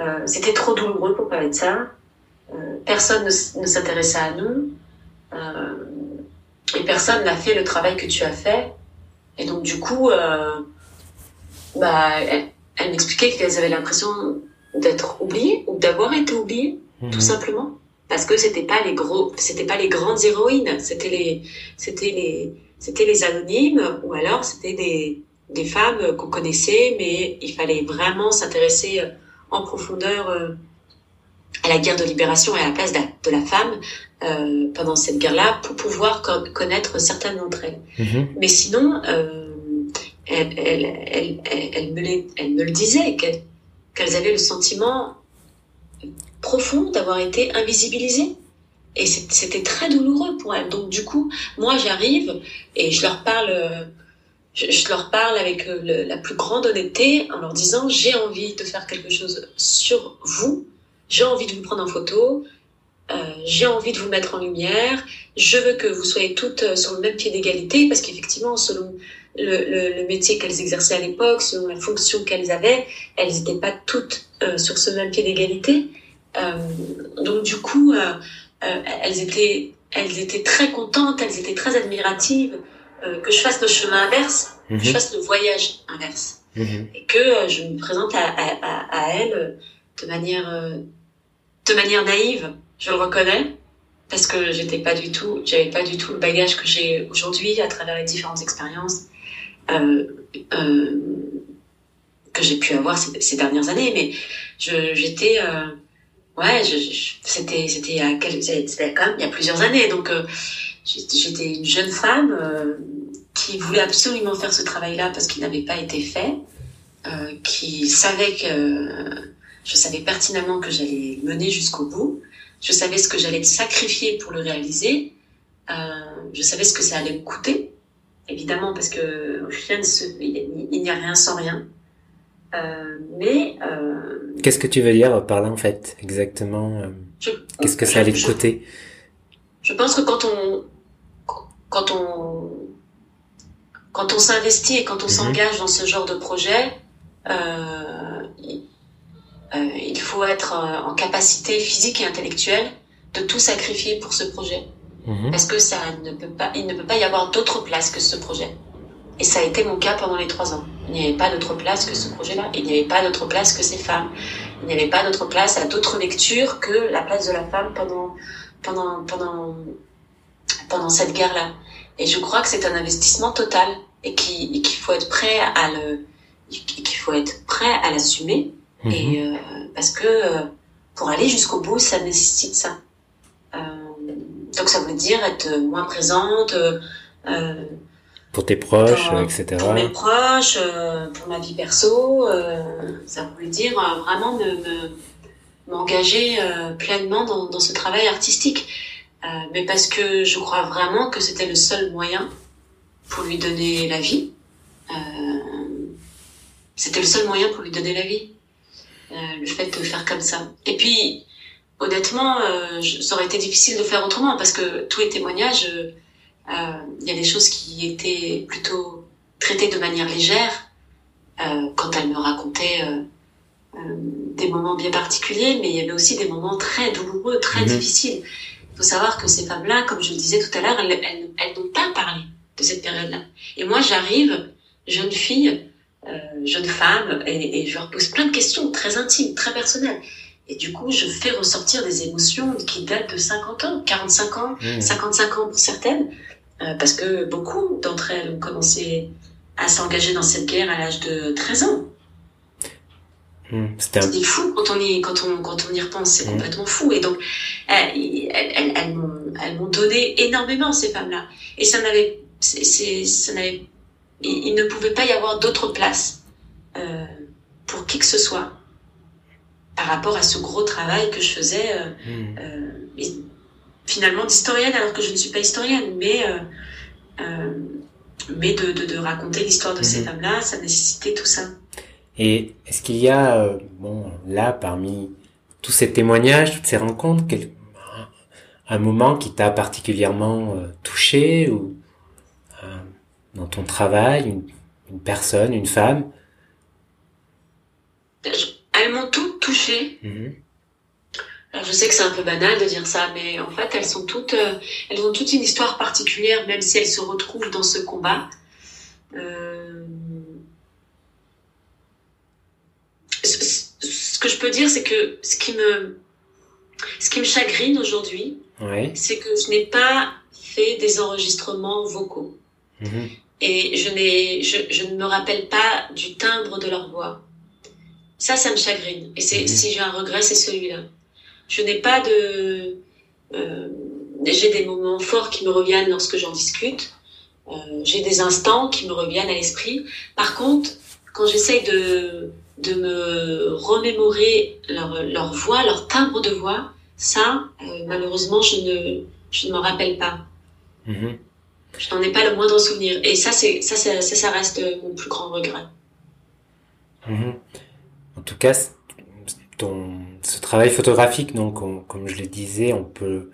Euh, c'était trop douloureux pour parler de ça. Euh, personne ne, s'intéressait à nous. Euh, et personne n'a fait le travail que tu as fait. Et donc, du coup, bah, elle m'expliquait qu'elles avaient l'impression d'être oubliées ou d'avoir été oubliées, tout mhm. simplement, parce que c'était pas les gros, c'était pas les grandes héroïnes, c'était les, c'était les, c'était les anonymes ou alors c'était des, des femmes qu'on connaissait, mais il fallait vraiment s'intéresser euh, en profondeur euh, à la guerre de libération et à la place de la, femme euh, pendant cette guerre-là pour pouvoir connaître certaines d'entre elles. Mhm. Mais sinon, euh, elle, elle, elle, elle, me, elle me le disait, qu'elles avaient le sentiment profond d'avoir été invisibilisées. Et c'était très douloureux pour elles. Donc du coup, moi j'arrive et je leur parle, je, leur parle avec la plus grande honnêteté en leur disant j'ai envie de faire quelque chose sur vous, j'ai envie de vous prendre en photo, euh, j'ai envie de vous mettre en lumière, je veux que vous soyez toutes sur le même pied d'égalité parce qu'effectivement, selon le, le, métier qu'elles exerçaient à l'époque, selon la fonction qu'elles avaient, elles n'étaient pas toutes euh, sur ce même pied d'égalité. Euh, donc du coup, euh, euh, elles étaient, elles étaient très contentes, elles étaient très admiratives euh, que je fasse le chemin inverse, que je mhm. fasse le voyage inverse, mhm. et que je me présente à, à, à, elles de manière, de manière naïve. Je le reconnais, parce que j'étais pas du tout, j'avais pas du tout le bagage que j'ai aujourd'hui à travers les différentes expériences euh, euh, que j'ai pu avoir ces, dernières années, mais j'étais euh, ouais, c'était c'était a quand même il y a plusieurs années, donc j'étais une jeune femme qui voulait absolument faire ce travail-là parce qu'il n'avait pas été fait. qui savait que je savais pertinemment que j'allais mener jusqu'au bout. Je savais ce que j'allais sacrifier pour le réaliser. je savais ce que ça allait me coûter, évidemment, parce que rien il n'y a rien sans rien. Euh, mais euh, qu'est-ce que tu veux dire par là en fait exactement euh, Qu'est-ce que ça allait te coûter? Je pense que quand on quand on quand on s'investit et quand on mhm. s'engage dans ce genre de projet, il faut être en capacité physique et intellectuelle de tout sacrifier pour ce projet. Mhm. Parce que ça ne peut pas, il ne peut pas y avoir d'autre place que ce projet. Et ça a été mon cas pendant les trois ans. Il n'y avait pas d'autre place que ce projet-là. Il n'y avait pas d'autre place que ces femmes. Il n'y avait pas d'autre place à d'autres lectures que la place de la femme pendant, pendant, pendant, pendant cette guerre-là. Et je crois que c'est un investissement total et qu'il faut être prêt à le, qu'il faut être prêt à l'assumer. Mhm. Et euh, parce que euh, pour aller jusqu'au bout, ça nécessite ça. Euh, donc ça veut dire être moins présente. Euh, pour tes proches, etc. Pour mes proches, euh, pour ma vie perso, euh, ça voulait dire euh, vraiment me, m'engager pleinement dans, dans, ce travail artistique. mais parce que je crois vraiment que c'était le seul moyen pour lui donner la vie. c'était le seul moyen pour lui donner la vie. Le fait de faire comme ça. Et puis, honnêtement, ça aurait été difficile de faire autrement parce que tous les témoignages euh, il y a des choses qui étaient plutôt traitées de manière légère euh, quand elle me racontait euh, des moments bien particuliers, mais il y avait aussi des moments très douloureux, très mhm. difficiles. Il faut savoir que ces femmes-là, comme je le disais tout à l'heure, elles, elles, n'ont pas parlé de cette période-là. Et moi, j'arrive, jeune fille, euh, jeune femme, et, et, je leur pose plein de questions très intimes, très personnelles. Et du coup, je fais ressortir des émotions qui datent de 50 ans, 45 ans, 55 mmh. ans pour certaines, euh, parce que beaucoup d'entre elles ont commencé à s'engager dans cette guerre à l'âge de 13 ans. Mmh, c'est fou quand on y, quand on, quand on y repense, c'est mmh. complètement fou. Et donc, elles, elles, elles m'ont donné énormément, ces femmes-là. Et ça n'avait, ça n'avait, il, ne pouvait pas y avoir d'autre place euh, pour qui que ce soit par rapport à ce gros travail que je faisais. Euh, mmh. euh, finalement d'historienne alors que je ne suis pas historienne, mais euh, euh, mais de, de, de raconter l'histoire de ces mhm. femmes-là, ça nécessitait tout ça. Et est-ce qu'il y a, euh, bon, là, parmi tous ces témoignages, toutes ces rencontres, quel, un moment qui t'a particulièrement touché ou dans ton travail, une, une, personne, une femme? Elles m'ont toutes touchée. Mhm je sais que c'est un peu banal de dire ça, mais en fait, elles sont toutes, euh, elles ont toutes une histoire particulière, même si elles se retrouvent dans ce combat. Euh, ce, que je peux dire, c'est que ce qui me, ce qui me chagrine aujourd'hui, c'est que je n'ai pas fait des enregistrements vocaux. Mm-hmm. Et je, je, je, ne me rappelle pas du timbre de leur voix. Ça, ça me chagrine. Et c'est, si j'ai un regret, c'est celui-là. Je n'ai pas de... Euh, j'ai des moments forts qui me reviennent lorsque j'en discute. Euh, j'ai des instants qui me reviennent à l'esprit. Par contre, quand j'essaye de, de me remémorer leur, leur voix, leur timbre de voix, ça, euh, malheureusement, je ne, je ne m'en rappelle pas. Mm-hmm. Je n'en ai pas le moindre souvenir. Et ça, ça, ça, ça, reste mon plus grand regret. Mm-hmm. En tout cas, ce travail photographique, donc, comme je le disais, on peut,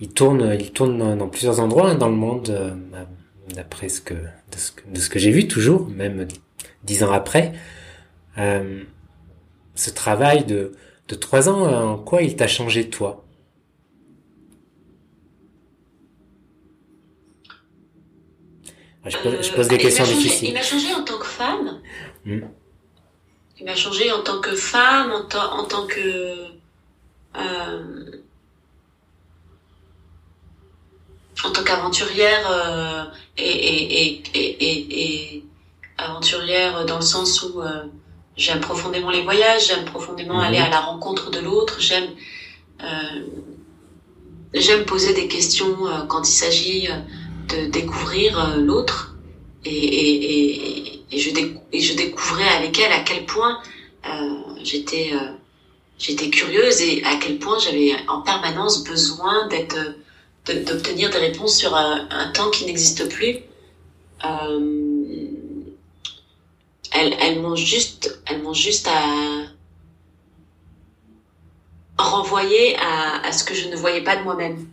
il tourne, il tourne dans, plusieurs endroits hein, dans le monde, euh, d'après ce que, de ce que, j'ai vu toujours, même dix ans après. Euh, ce travail de trois ans, en quoi il t'a changé toi? Je pose, je pose des euh, questions difficiles. Il m'a changé en tant que femme. Hmm il m'a changé en tant que femme, en, en tant que euh, en tant qu'aventurière euh, et, et, et, et, aventurière dans le sens où euh, j'aime profondément les voyages, j'aime profondément aller à la rencontre de l'autre, j'aime j'aime poser des questions quand il s'agit de découvrir l'autre et, je découvrais avec elle à quel point j'étais j'étais curieuse et à quel point j'avais en permanence besoin d'être d'obtenir des réponses sur un, temps qui n'existe plus. Euh, elles, elles m'ont juste, elles m'ont juste à renvoyer à, ce que je ne voyais pas de moi-même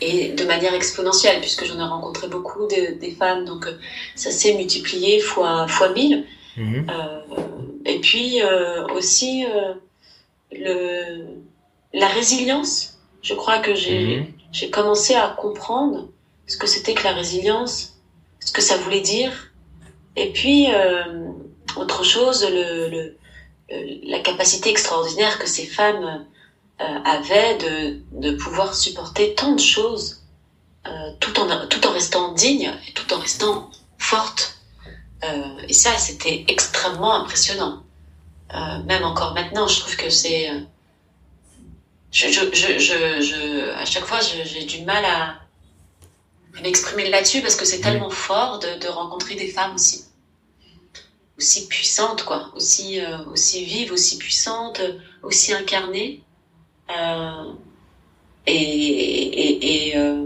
et de manière exponentielle puisque j'en ai rencontré beaucoup de, des femmes donc euh, ça s'est multiplié fois fois mille mhm. euh, et puis euh, aussi euh, le la résilience je crois que j'ai mhm j'ai commencé à comprendre ce que c'était que la résilience, ce que ça voulait dire. Et puis, autre chose, le, le, la capacité extraordinaire que ces femmes euh, avaient de, de pouvoir supporter tant de choses euh, tout, en, tout en restant dignes et tout en restant fortes. Euh, et ça, c'était extrêmement impressionnant. Même encore maintenant, je trouve que c'est je, je, je, je, à chaque fois, j'ai du mal à m'exprimer là-dessus parce que c'est tellement fort de, de, rencontrer des femmes aussi, aussi puissantes, quoi, aussi, euh, aussi vives, aussi puissantes, aussi incarnées. Euh, et et, et euh,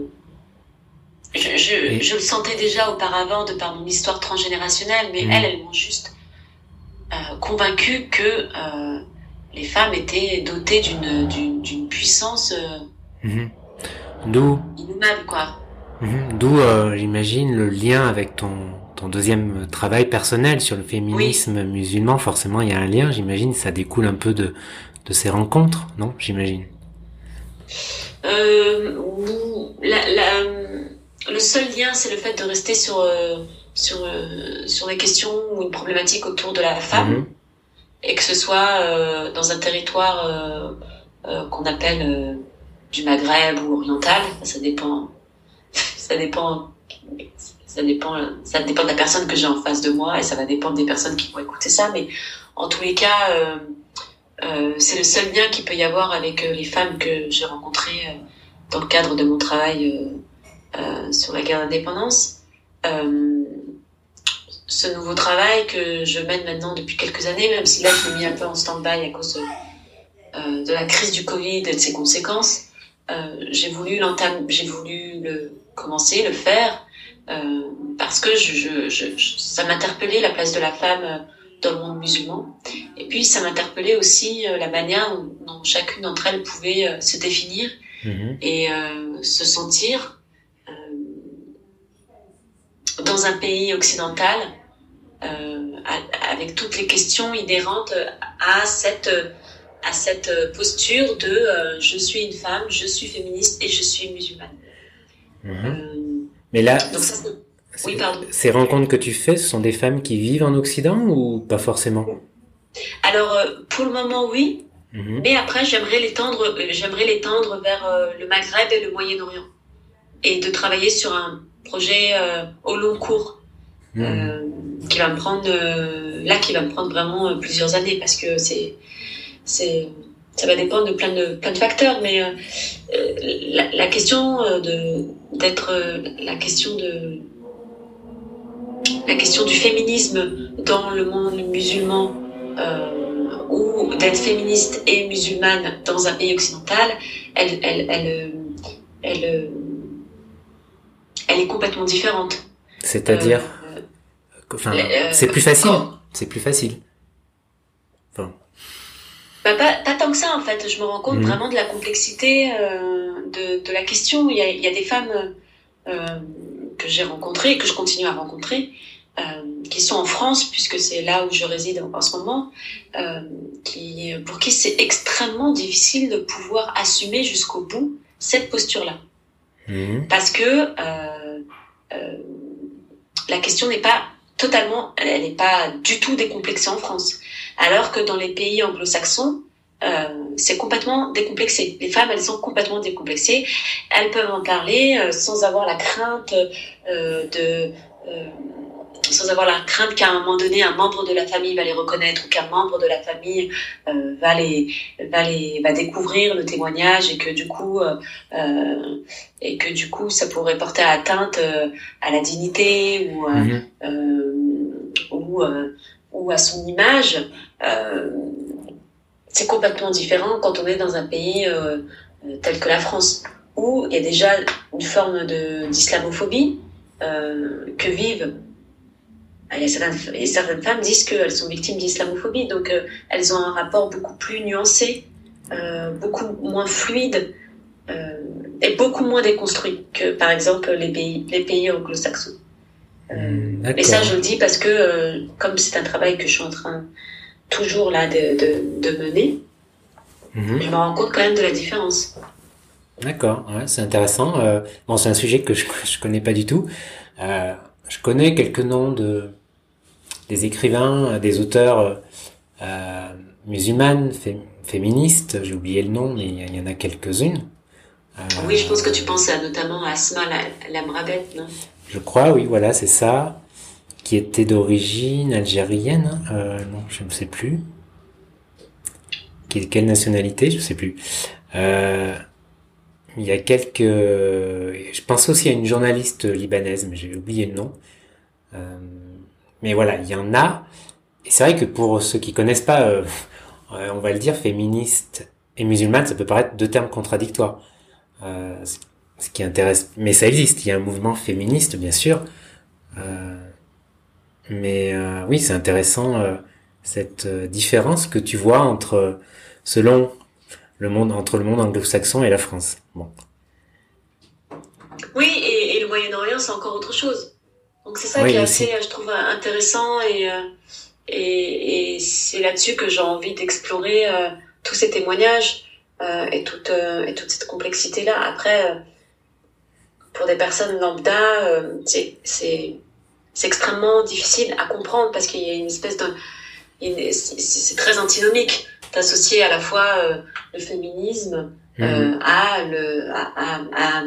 je, je, je, le sentais déjà auparavant de par mon histoire transgénérationnelle, mais elles, elles m'ont juste euh, convaincue que euh, les femmes étaient dotées d'une d'une puissance euh, mhm. d'où quoi. Mhm. D'où j'imagine le lien avec ton ton deuxième travail personnel sur le féminisme musulman. Forcément, il y a un lien. J'imagine ça découle un peu de de ces rencontres, non J'imagine. Euh, la, la, le seul lien, c'est le fait de rester sur euh, sur sur des questions ou une problématique autour de la femme. Mhm et que ce soit euh, dans un territoire euh, euh, qu'on appelle du Maghreb ou oriental, ça dépend, ça dépend, ça dépend, ça dépend de la personne que j'ai en face de moi et ça va dépendre des personnes qui vont écouter ça. Mais en tous les cas, c'est le seul lien qu'il peut y avoir avec les femmes que j'ai rencontrées dans le cadre de mon travail sur la guerre d'indépendance. Euh, ce nouveau travail que je mène maintenant depuis quelques années, même si là je l'ai mis un peu en stand-by à cause de, euh, la crise du Covid et de ses conséquences. Euh, j'ai voulu l'entame, j'ai voulu le commencer, le faire, euh, parce que ça m'interpellait la place de la femme dans le monde musulman. Et puis ça m'interpellait aussi euh, la manière dont chacune d'entre elles pouvait euh, se définir mm-hmm. et se sentir dans un pays occidental euh, avec toutes les questions inhérentes à cette à cette posture de euh, je suis une femme, je suis féministe et je suis musulmane. Mhm. Euh, Mais là, ces rencontres que tu fais, ce sont des femmes qui vivent en Occident ou pas forcément? Alors pour le moment oui, mhm. mais après j'aimerais l'étendre, j'aimerais l'étendre vers le Maghreb et le Moyen-Orient et de travailler sur un projet au long cours. Mhm qui va me prendre euh, là qui va me prendre vraiment euh, plusieurs années parce que c'est c'est ça va dépendre de plein de plein de facteurs mais euh, la, la, question de d'être la question de la question du féminisme dans le monde musulman euh, ou d'être féministe et musulmane dans un pays occidental elle elle elle elle, elle est complètement différente c'est-à-dire euh, c'est plus facile. C'est plus facile. Enfin. Bah, pas, pas, tant que ça en fait. Je me rends compte mhm. vraiment de la complexité euh, de, de, la question. Il y a, il y a des femmes euh, que j'ai rencontrées et que je continue à rencontrer, euh, qui sont en France puisque c'est là où je réside en, ce moment, euh, qui, pour qui c'est extrêmement difficile de pouvoir assumer jusqu'au bout cette posture-là, mhm. parce que la question n'est pas totalement, elle n'est pas du tout décomplexée en France. Alors que dans les pays anglo-saxons, euh, c'est complètement décomplexé. Les femmes, elles sont complètement décomplexées. Elles peuvent en parler euh, sans avoir la crainte euh, de euh, sans avoir la crainte qu'à un moment donné un membre de la famille va les reconnaître ou qu'un membre de la famille euh, va les va les va découvrir le témoignage et que du coup euh, euh et que du coup ça pourrait porter atteinte à la dignité ou mhm. ou, ou à son image, c'est complètement différent quand on est dans un pays tel que la France, où il y a déjà une forme d'islamophobie que vivent et certaines, certaines, femmes disent qu'elles sont victimes d'islamophobie, donc elles ont un rapport beaucoup plus nuancé, euh, beaucoup moins fluide euh, et beaucoup moins déconstruit que par exemple les pays, les pays anglo-saxons. Euh, hmm, et ça, je le dis parce que euh, comme c'est un travail que je suis en train toujours là de, de, de mener, mhm. je me rends compte quand même de la différence. D'accord, ouais, c'est intéressant. Euh, bon, c'est un sujet que je je connais pas du tout. Euh, je connais quelques noms de des écrivains, des auteurs euh, musulmanes, féministes. J'ai oublié le nom, mais il y en a quelques-unes. Oui, je pense que tu penses notamment à Asma Lamrabet, non? Je crois, oui, voilà, c'est ça. Qui était d'origine algérienne. Euh, non, je ne sais plus. Quelle nationalité Je ne sais plus. Euh, il y a quelques... Je pense aussi à une journaliste libanaise, mais j'ai oublié le nom. Euh, mais voilà, il y en a. Et c'est vrai que pour ceux qui connaissent pas, euh, on va le dire, féministe et musulmane, ça peut paraître deux termes contradictoires. Euh, ce qui intéresse, mais ça existe. Il y a un mouvement féministe, bien sûr. Euh, mais euh, oui, c'est intéressant euh, cette euh, différence que tu vois entre, selon le monde, entre le monde anglo-saxon et la France. Bon. Oui, et, et le Moyen-Orient, c'est encore autre chose. Donc c'est ça qui est assez, je trouve, intéressant et et, et c'est là-dessus que j'ai envie d'explorer tous ces témoignages et toute et toute cette complexité là. Après, pour des personnes lambda, c'est c'est extrêmement difficile à comprendre parce qu'il y a une espèce de c'est très antinomique d'associer à la fois le féminisme mhm. à le à, à,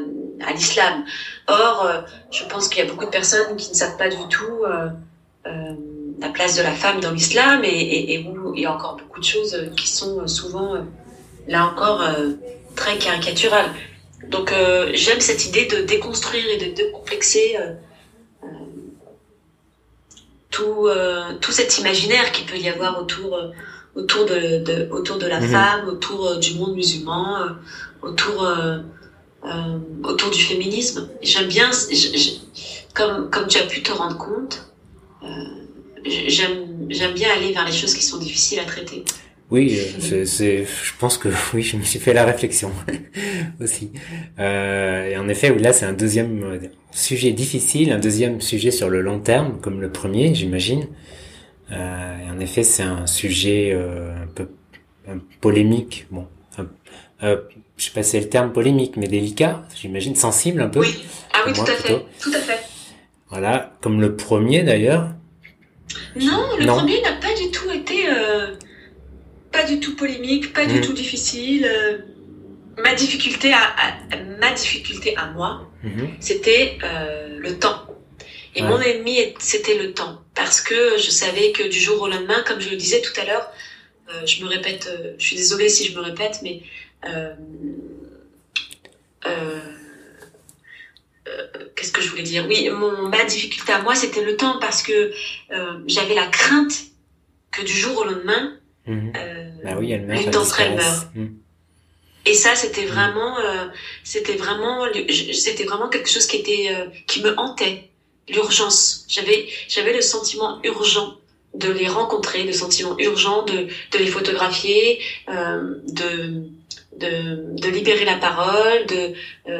à, l'islam. Or, je pense qu'il y a beaucoup de personnes qui ne savent pas du tout la place de la femme dans l'islam et, et, et, où il y a encore beaucoup de choses qui sont souvent là encore euh, très caricatural. Donc euh, j'aime cette idée de déconstruire et de décomplexer euh, tout, cet imaginaire qui peut y avoir autour, autour, de, de, autour de la mhm. femme, autour du monde musulman, autour, autour du féminisme. J'aime bien, comme, comme tu as pu te rendre compte, j'aime bien aller vers les choses qui sont difficiles à traiter. Oui, euh, c'est, je pense que oui, je me suis fait la réflexion aussi. Euh, et en effet, là, c'est un deuxième euh, sujet difficile, un deuxième sujet sur le long terme, comme le premier, j'imagine. Euh, et en effet, c'est un sujet euh, un peu un polémique, bon, euh, je sais pas si c'est le terme polémique, mais délicat, j'imagine, sensible un peu. Oui, ah oui, tout à fait, tout à fait. Voilà, comme le premier d'ailleurs. Non, le premier n'a pas du tout été. Euh pas du tout polémique, pas du mm. tout difficile. Euh, ma difficulté à, ma difficulté à moi, mm-hmm. c'était euh, le temps. Et mon ennemi, c'était le temps. Parce que je savais que du jour au lendemain, comme je le disais tout à l'heure, euh, je me répète, je suis désolée si je me répète, mais qu'est-ce que je voulais dire? Oui, mon, ma difficulté à moi, c'était le temps parce que j'avais la crainte que du jour au lendemain, Mhm. Bah oui, elle meurt. d'entre elles meurt. Mhm. Et ça, c'était vraiment, euh, c'était vraiment, c'était vraiment quelque chose qui était, euh, qui me hantait. L'urgence. J'avais, j'avais le sentiment urgent de les rencontrer, le sentiment urgent de, de les photographier, euh, de, de, de libérer la parole, de,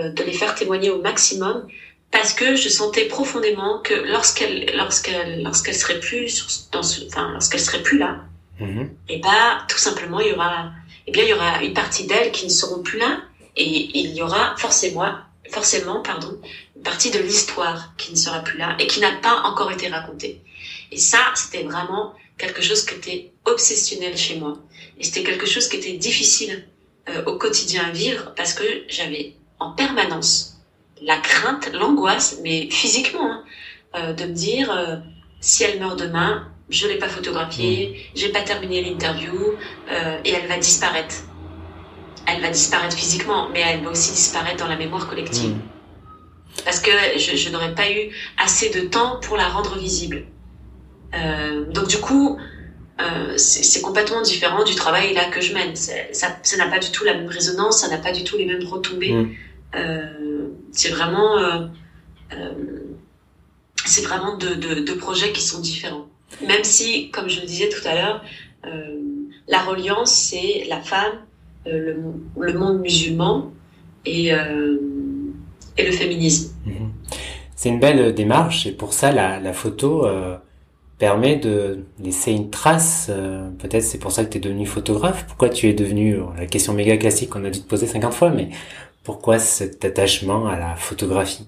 de les faire témoigner au maximum, parce que je sentais profondément que lorsqu'elle, lorsqu'elle, lorsqu'elle serait plus sur, dans ce, enfin, lorsqu'elle serait plus là, Mhm. Et bah, tout simplement, il y aura, eh bien, il y aura une partie d'elles qui ne seront plus là, et il y aura forcément, forcément, pardon, une partie de l'histoire qui ne sera plus là et qui n'a pas encore été racontée. Et ça, c'était vraiment quelque chose qui était obsessionnel chez moi. Et c'était quelque chose qui était difficile euh, au quotidien à vivre parce que j'avais en permanence la crainte, l'angoisse, mais physiquement, hein, euh, de me dire euh, si elle meurt demain, je l'ai pas photographiée, mm. j'ai pas terminé l'interview euh, et elle va disparaître. Elle va disparaître physiquement, mais elle va aussi disparaître dans la mémoire collective. Mm. Parce que je, je n'aurais pas eu assez de temps pour la rendre visible. donc du coup, c'est complètement différent du travail là que je mène. Ça n'a pas du tout la même résonance, ça n'a pas du tout les mêmes retombées. Mm. c'est vraiment, c'est vraiment deux, de projets qui sont différents. Même si, comme je le disais tout à l'heure, la reliance, c'est la femme, le, le, monde musulman et, et le féminisme. Mhm. C'est une belle démarche et pour ça la, la photo euh, permet de laisser une trace. Euh, peut-être c'est pour ça que tu es devenu photographe. Pourquoi tu es devenu euh, la question méga classique qu'on a dû te poser 50 fois, mais pourquoi cet attachement à la photographie?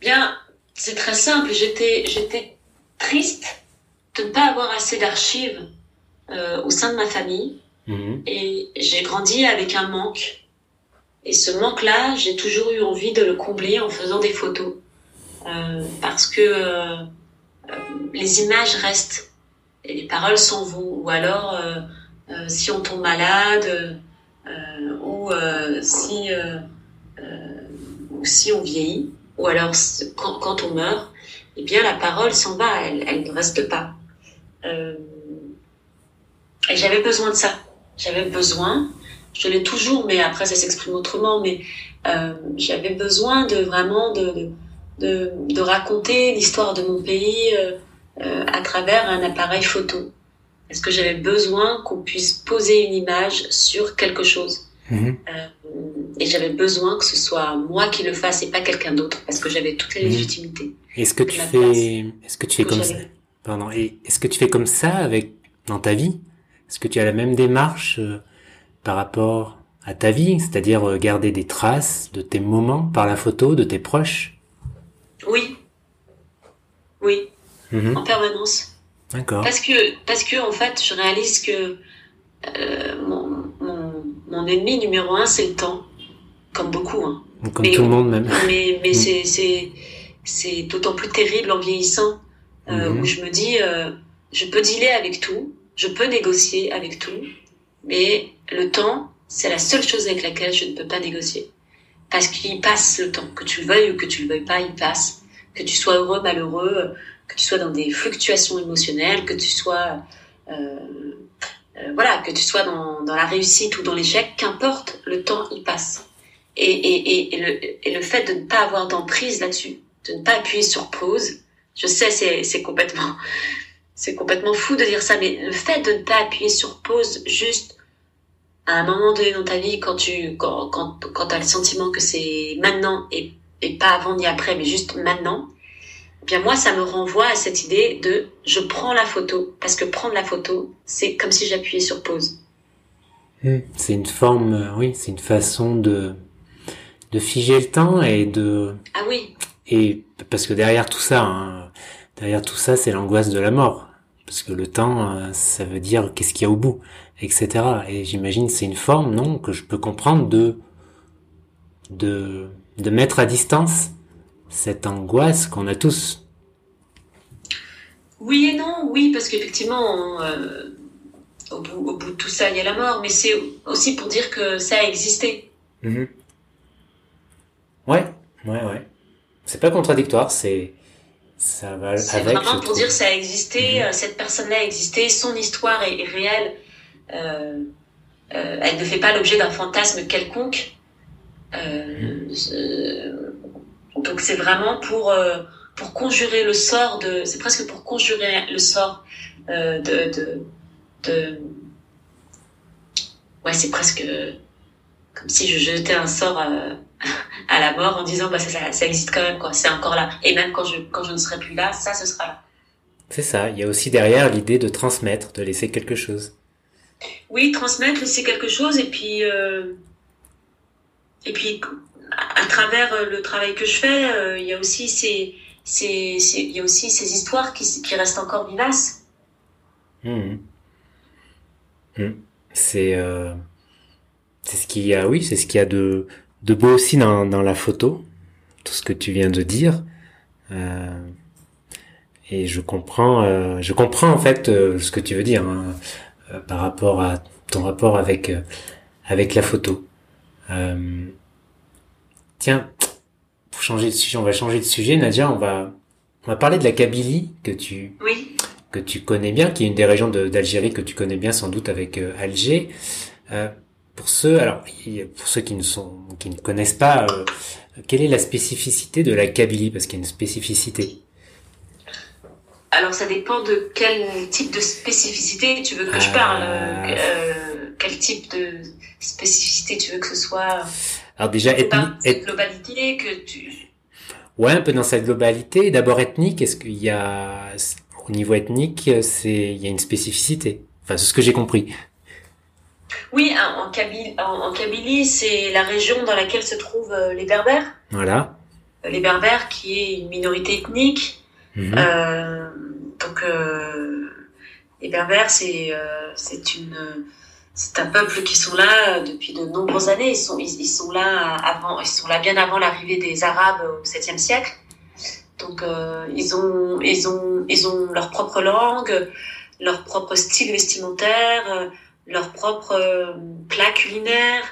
Bien, c'est très simple. J'étais j'étais triste de ne pas avoir assez d'archives euh, au sein de ma famille mhm. et j'ai grandi avec un manque et ce manque-là, j'ai toujours eu envie de le combler en faisant des photos. Euh, parce que euh, euh les images restent et les paroles s'en vont. Ou alors, euh, euh si on tombe malade, euh, ou si, ou si on vieillit, ou alors quand, quand, on meurt, eh bien la parole s'en va, elle, elle, ne reste pas. et j'avais besoin de ça. J'avais besoin je l'ai toujours, mais après ça s'exprime autrement. Mais euh, j'avais besoin de vraiment de, de, de raconter l'histoire de mon pays euh, euh, à travers un appareil photo. Parce que j'avais besoin qu'on puisse poser une image sur quelque chose? Euh, et j'avais besoin que ce soit moi qui le fasse et pas quelqu'un d'autre, parce que j'avais toute la mhm. légitimité. Est-ce que, tu fais, est-ce que tu fais comme ça Pardon. Est-ce que tu fais comme ça avec dans ta vie? Est-ce que tu as la même démarche euh, par rapport à ta vie, c'est-à-dire euh, garder des traces de tes moments par la photo, de tes proches? Oui. Oui. Mhm. En permanence. D'accord. Parce que, parce que, en fait, je réalise que euh, mon, mon, ennemi numéro un, c'est le temps. Comme beaucoup. Hein. Comme tout le monde, même. Mais, mais mhm. c'est, c'est, d'autant plus terrible en vieillissant, euh, mhm. où je me dis, je peux dealer avec tout, je peux négocier avec tout, mais le temps, c'est la seule chose avec laquelle je ne peux pas négocier. Parce qu'il passe le temps, que tu le veuilles ou que tu le veuilles pas, il passe. Que tu sois heureux, malheureux, que tu sois dans des fluctuations émotionnelles, que tu sois, euh, euh, voilà, que tu sois dans, dans la réussite ou dans l'échec, qu'importe, le temps, il passe. Et, et, et, le, et le fait de ne pas avoir d'emprise là-dessus, de ne pas appuyer sur pause, je sais, c'est, complètement, c'est complètement fou de dire ça, mais le fait de ne pas appuyer sur pause juste à un moment donné dans ta vie, quand tu quand, quand, quand as le sentiment que c'est maintenant et, et pas avant ni après, mais juste maintenant, eh bien moi, ça me renvoie à cette idée de je prends la photo. Parce que prendre la photo, c'est comme si j'appuyais sur pause. Hmm. C'est une forme, euh, oui, c'est une façon de, de figer le temps et de... Ah oui. Et parce que derrière tout ça, hein, derrière tout ça, c'est l'angoisse de la mort parce que le temps, euh, ça veut dire qu'est-ce qu'il y a au bout, etc. Et j'imagine c'est une forme, non, que je peux comprendre de de de mettre à distance cette angoisse qu'on a tous. Oui et non, oui, parce qu'effectivement, euh, au, bout, de tout ça, il y a la mort, mais c'est aussi pour dire que ça a existé. Mm-hmm. Ouais, ouais, ouais. C'est pas contradictoire, c'est ça va C'est vraiment pour dire que ça a existé, mhm. euh, cette personne-là a existé, son histoire est, réelle. Euh, euh, elle ne fait pas l'objet d'un fantasme quelconque. Euh, mhm. donc c'est vraiment pour pour conjurer le sort de, c'est presque pour conjurer le sort de, de, de ouais c'est presque comme si je jetais un sort à la mort en disant bah ça, ça, existe quand même quoi, c'est encore là. Et même quand je quand je ne serai plus là, ça ce sera là. C'est ça. Il y a aussi derrière l'idée de transmettre, de laisser quelque chose. Oui, transmettre, laisser quelque chose, et puis euh, et puis à travers euh, le travail que je fais, euh, il y a aussi ces, ces, il y a aussi ces histoires qui, qui restent encore vivaces. Mmh. Mmh. C'est euh, c'est ce qu'il y a, oui, c'est ce qu'il y a de de beau aussi dans, dans la photo, tout ce que tu viens de dire. Euh, et je comprends, euh, je comprends en fait euh, ce que tu veux dire hein, euh, par rapport à ton rapport avec euh, avec la photo. tiens, pour changer de sujet, on va changer de sujet, Nadia. On va on va parler de la Kabylie que tu oui. que tu connais bien, qui est une des régions d'Algérie que tu connais bien sans doute avec euh, Alger. Pour ceux, alors pour ceux qui ne sont, qui ne connaissent pas, euh, quelle est la spécificité de la Kabylie? Parce qu'il y a une spécificité. Alors ça dépend de quel type de spécificité tu veux que je parle. Euh, euh, quel type de spécificité tu veux que ce soit Alors déjà ethnique. Et... globalité que tu. Ouais, un peu dans sa globalité. D'abord ethnique. Est-ce qu'il y a au niveau ethnique, c'est il y a une spécificité? Enfin, c'est ce que j'ai compris. Oui, en Kabylie, en, Kabylie c'est la région dans laquelle se trouvent euh, les Berbères. Voilà. Les Berbères, qui est une minorité ethnique Mhm. Euh, donc euh, les Berbères, c'est euh, c'est une c'est un peuple qui sont là depuis de nombreuses années. Ils sont ils, sont là avant ils sont là bien avant l'arrivée des Arabes au 7e siècle. Donc ils ont ils ont ils ont leur propre langue, leur propre style vestimentaire, leur propre plat culinaire.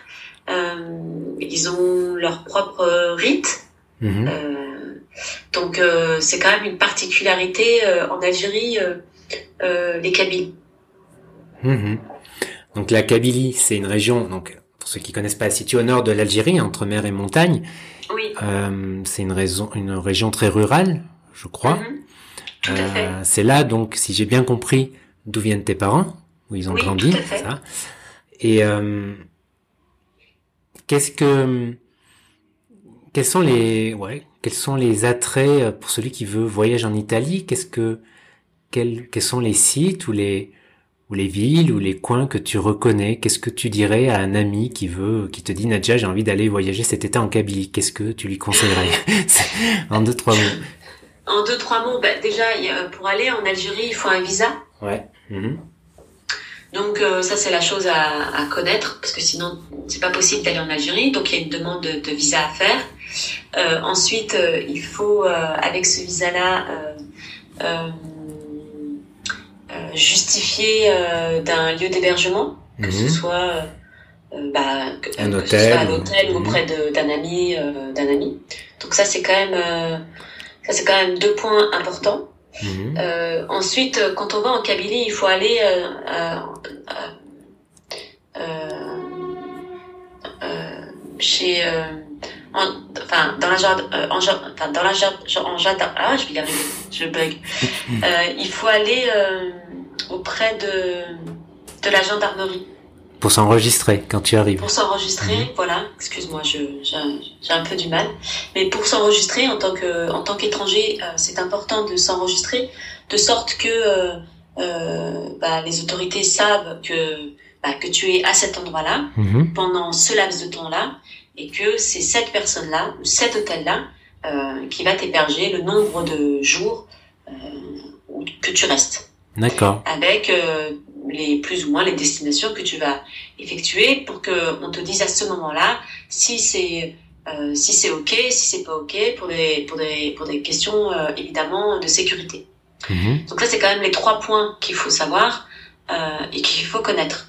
ils ont leur propre rite. Mhm. Donc euh, c'est quand même une particularité euh, en Algérie, euh, les Kabyles. Mhm. Donc la Kabylie, c'est une région, donc pour ceux qui connaissent pas, située au nord de l'Algérie, entre mer et montagne. Oui. c'est une, raison, une région très rurale, je crois. Mhm. Fait. C'est là, donc, si j'ai bien compris, d'où viennent tes parents, où ils ont oui, grandi, fait. ça. Et qu'est-ce que, quels sont les, ouais, quels sont les attraits euh, pour celui qui veut voyager en Italie? Qu'est-ce que quels, quels sont les sites ou les ou les villes ou les coins que tu reconnais? Qu'est-ce que tu dirais à un ami qui veut qui te dit Nadja j'ai envie d'aller voyager cet été en Kabylie? Qu'est-ce que tu lui conseillerais? En deux trois mots. En deux trois mots, bah, déjà pour aller en Algérie il faut un visa. Ouais. Mhm. Donc euh, ça c'est la chose à, à, connaître parce que sinon c'est pas possible d'aller en Algérie. Donc il y a une demande de, de visa à faire. Euh, ensuite, euh, il faut, euh, avec ce visa-là, justifier d'un lieu d'hébergement, que ce mhm. soit bah, un hôtel, un hôtel ou auprès d'un ami, d'un ami. Donc ça c'est quand même, ça c'est quand même deux points importants. Mhm. ensuite, quand on va en Kabylie, il faut aller chez enfin dans la jardin, euh, en, enfin, dans la jardin, en ah je vais y arriver, je bug. Euh, il faut aller euh, auprès de de la gendarmerie. Pour s'enregistrer quand tu arrives. Pour s'enregistrer, mhm. voilà. Excuse-moi, je j'ai un peu du mal. Mais pour s'enregistrer en tant que en tant qu'étranger, c'est important de s'enregistrer de sorte que bah, les autorités savent que bah, que tu es à cet endroit-là mhm. pendant ce laps de temps-là et que c'est cette personne-là, cet hôtel-là, euh, qui va t'héberger le nombre de jours euh, que tu restes. D'accord. Avec euh, les plus ou moins les destinations que tu vas effectuer pour que on te dise à ce moment-là si c'est euh, si c'est ok, si c'est pas ok pour des pour des pour des questions euh, évidemment de sécurité. Mhm. Donc ça c'est quand même les trois points qu'il faut savoir euh, et qu'il faut connaître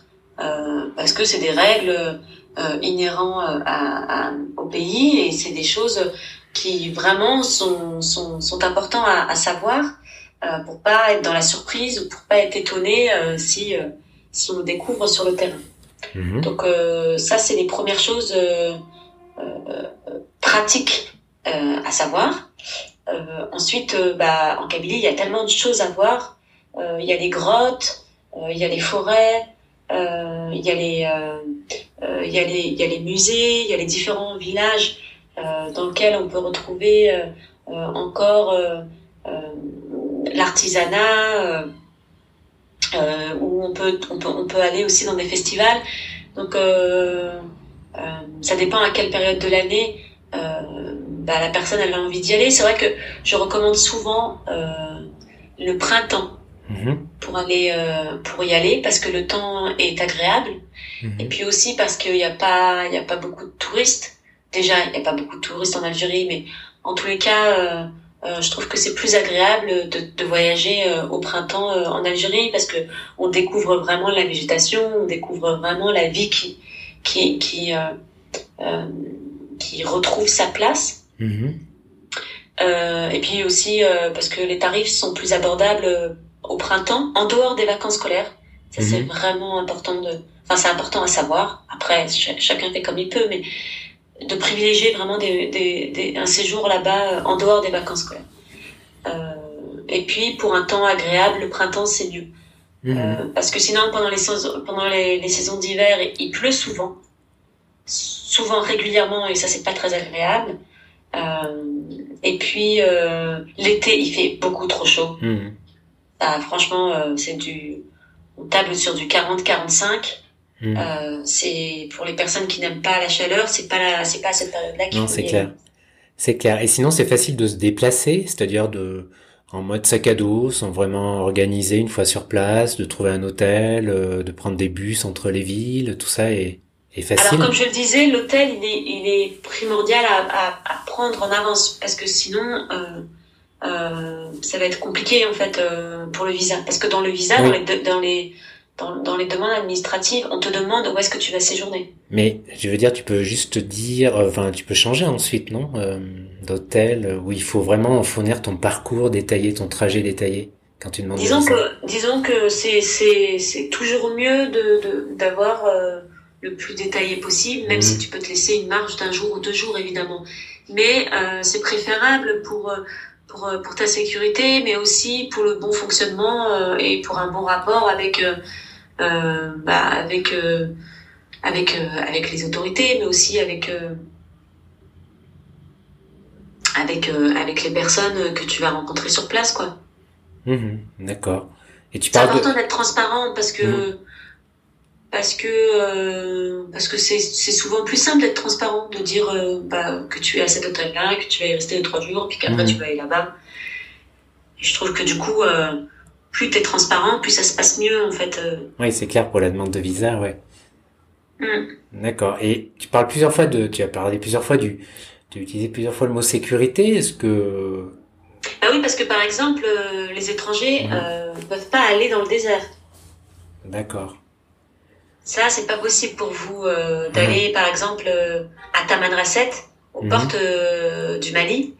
parce que c'est des règles euh, inhérents euh, à, au pays et c'est des choses qui vraiment sont, sont, sont importants à, à savoir euh, pour pas être dans la surprise ou pour pas être étonné euh, si, si on découvre sur le terrain. Mhm. Donc ça, c'est les premières choses pratiques à savoir. ensuite, bah, en Kabylie, il y a tellement de choses à voir. Il y a les grottes, il y a les forêts, il y a les euh, il y, a les, y a les musées, il y a les différents villages euh, dans lesquels on peut retrouver euh, encore l'artisanat, où on peut, on, peut, on peut aller aussi dans des festivals. Donc ça dépend à quelle période de l'année bah, la personne elle a envie d'y aller. C'est vrai que je recommande souvent le printemps Mhm. pour aller euh, pour y aller parce que le temps est agréable mhm. et puis aussi parce qu'il n'y a pas il y a pas beaucoup de touristes déjà il n'y a pas beaucoup de touristes en Algérie mais en tous les cas euh, euh, je trouve que c'est plus agréable de, de voyager au printemps en Algérie parce que on découvre vraiment la végétation on découvre vraiment la vie qui qui qui qui retrouve sa place mhm. Euh, et puis aussi euh, parce que les tarifs sont plus abordables euh, au printemps, en dehors des vacances scolaires. Ça, c'est Mhm. vraiment important de... Enfin, c'est important à savoir. Après, ch- chacun fait comme il peut, mais de privilégier vraiment des, des, des- un séjour là-bas euh, en dehors des vacances scolaires. Euh, et puis, pour un temps agréable, le printemps, c'est mieux. Mhm. Euh, parce que sinon, pendant les saisons, pendant les, les saisons d'hiver, il, pleut souvent, souvent régulièrement, et ça, c'est pas très agréable. Euh, et puis, euh, l'été, il fait beaucoup trop chaud. Mhm. Ah, franchement, euh, c'est du, on table sur du 40-45. Mhm. Euh, c'est pour les personnes qui n'aiment pas la chaleur, c'est pas c'est pas à cette période-là qu'il Non, c'est clair. C'est clair. Et sinon, c'est facile de se déplacer, c'est-à-dire de, en mode sac à dos, sans vraiment organiser une fois sur place, de trouver un hôtel, euh, de prendre des bus entre les villes, tout ça est, est facile. Alors, comme je le disais, l'hôtel, il est, il est primordial à, à, à prendre en avance parce que sinon, euh, euh, ça va être compliqué en fait pour le visa. Parce que dans le visa, Oui. dans, les, de- dans les dans, dans les demandes administratives, on te demande où est-ce que tu vas séjourner. Mais je veux dire, tu peux juste te dire, euh, enfin, tu peux changer ensuite, non, euh, d'hôtel euh, où il faut vraiment fournir ton parcours détaillé, ton trajet détaillé quand tu demandes. Disons que disons que c'est c'est c'est toujours mieux de de- d'avoir euh, le plus détaillé possible, même Mhm. si tu peux te laisser une marge d'un jour ou deux jours évidemment. Mais euh, c'est préférable pour pour pour ta sécurité, mais aussi pour le bon fonctionnement et pour un bon rapport avec euh, bah, avec euh, avec euh, avec les autorités, mais aussi avec euh, avec euh, avec les personnes que tu vas rencontrer sur place, quoi. Mhm, D'accord. Et tu C'est important d'être transparent parce que Mhm. parce que euh, parce que c'est c'est souvent plus simple d'être transparent, de dire euh, bah, que tu es à cet hôtel-là, que tu vas y rester deux trois jours, puis qu'après Mhm. tu vas aller là-bas. Et je trouve que du coup, euh, plus t'es transparent, plus ça se passe mieux en fait. euh. Oui, c'est clair pour la demande de visa, ouais. Mm. D'accord. Et tu parles plusieurs fois de, tu as parlé plusieurs fois du, tu as utilisé plusieurs fois le mot sécurité. Est-ce que, Bah oui, parce que par exemple, euh, les étrangers Mhm. euh, ne peuvent pas aller dans le désert. d'accord. Ça, c'est pas possible pour vous euh, d'aller, par exemple, à Tamanrasset, aux Mhm. portes du Mali.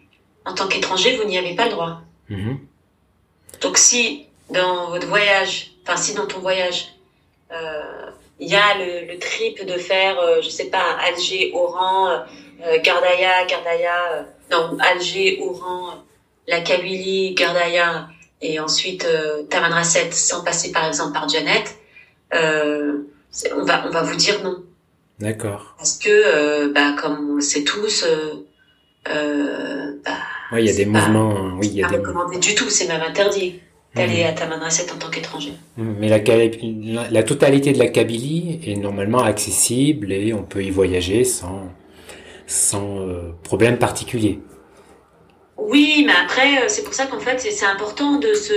En tant qu'étranger, vous n'y avez pas le droit. Mhm. Donc si dans votre voyage, enfin si dans ton voyage, euh, il y a le, le trip de faire, euh, je sais pas, Alger, Oran, euh, Gardaya, Gardaya, euh, non, Alger, Oran, la Kabylie, Gardaya, et ensuite euh, Tamanrasset, sans passer par exemple par Janet, euh, on va on va vous dire non. D'accord. Parce que, euh, bah, comme on le sait tous, euh, euh, bah, Oui, il y a des pas- mouvements, oui, il y a pas des. recommandé du tout, c'est même interdit d'aller Mhm. à Tamanrasset en tant qu'étranger. Mais la, Kaby- la, la totalité de la Kabylie est normalement accessible et on peut y voyager sans, sans euh, problème particulier. Oui, mais après, euh, c'est pour ça qu'en fait, c'est important de se,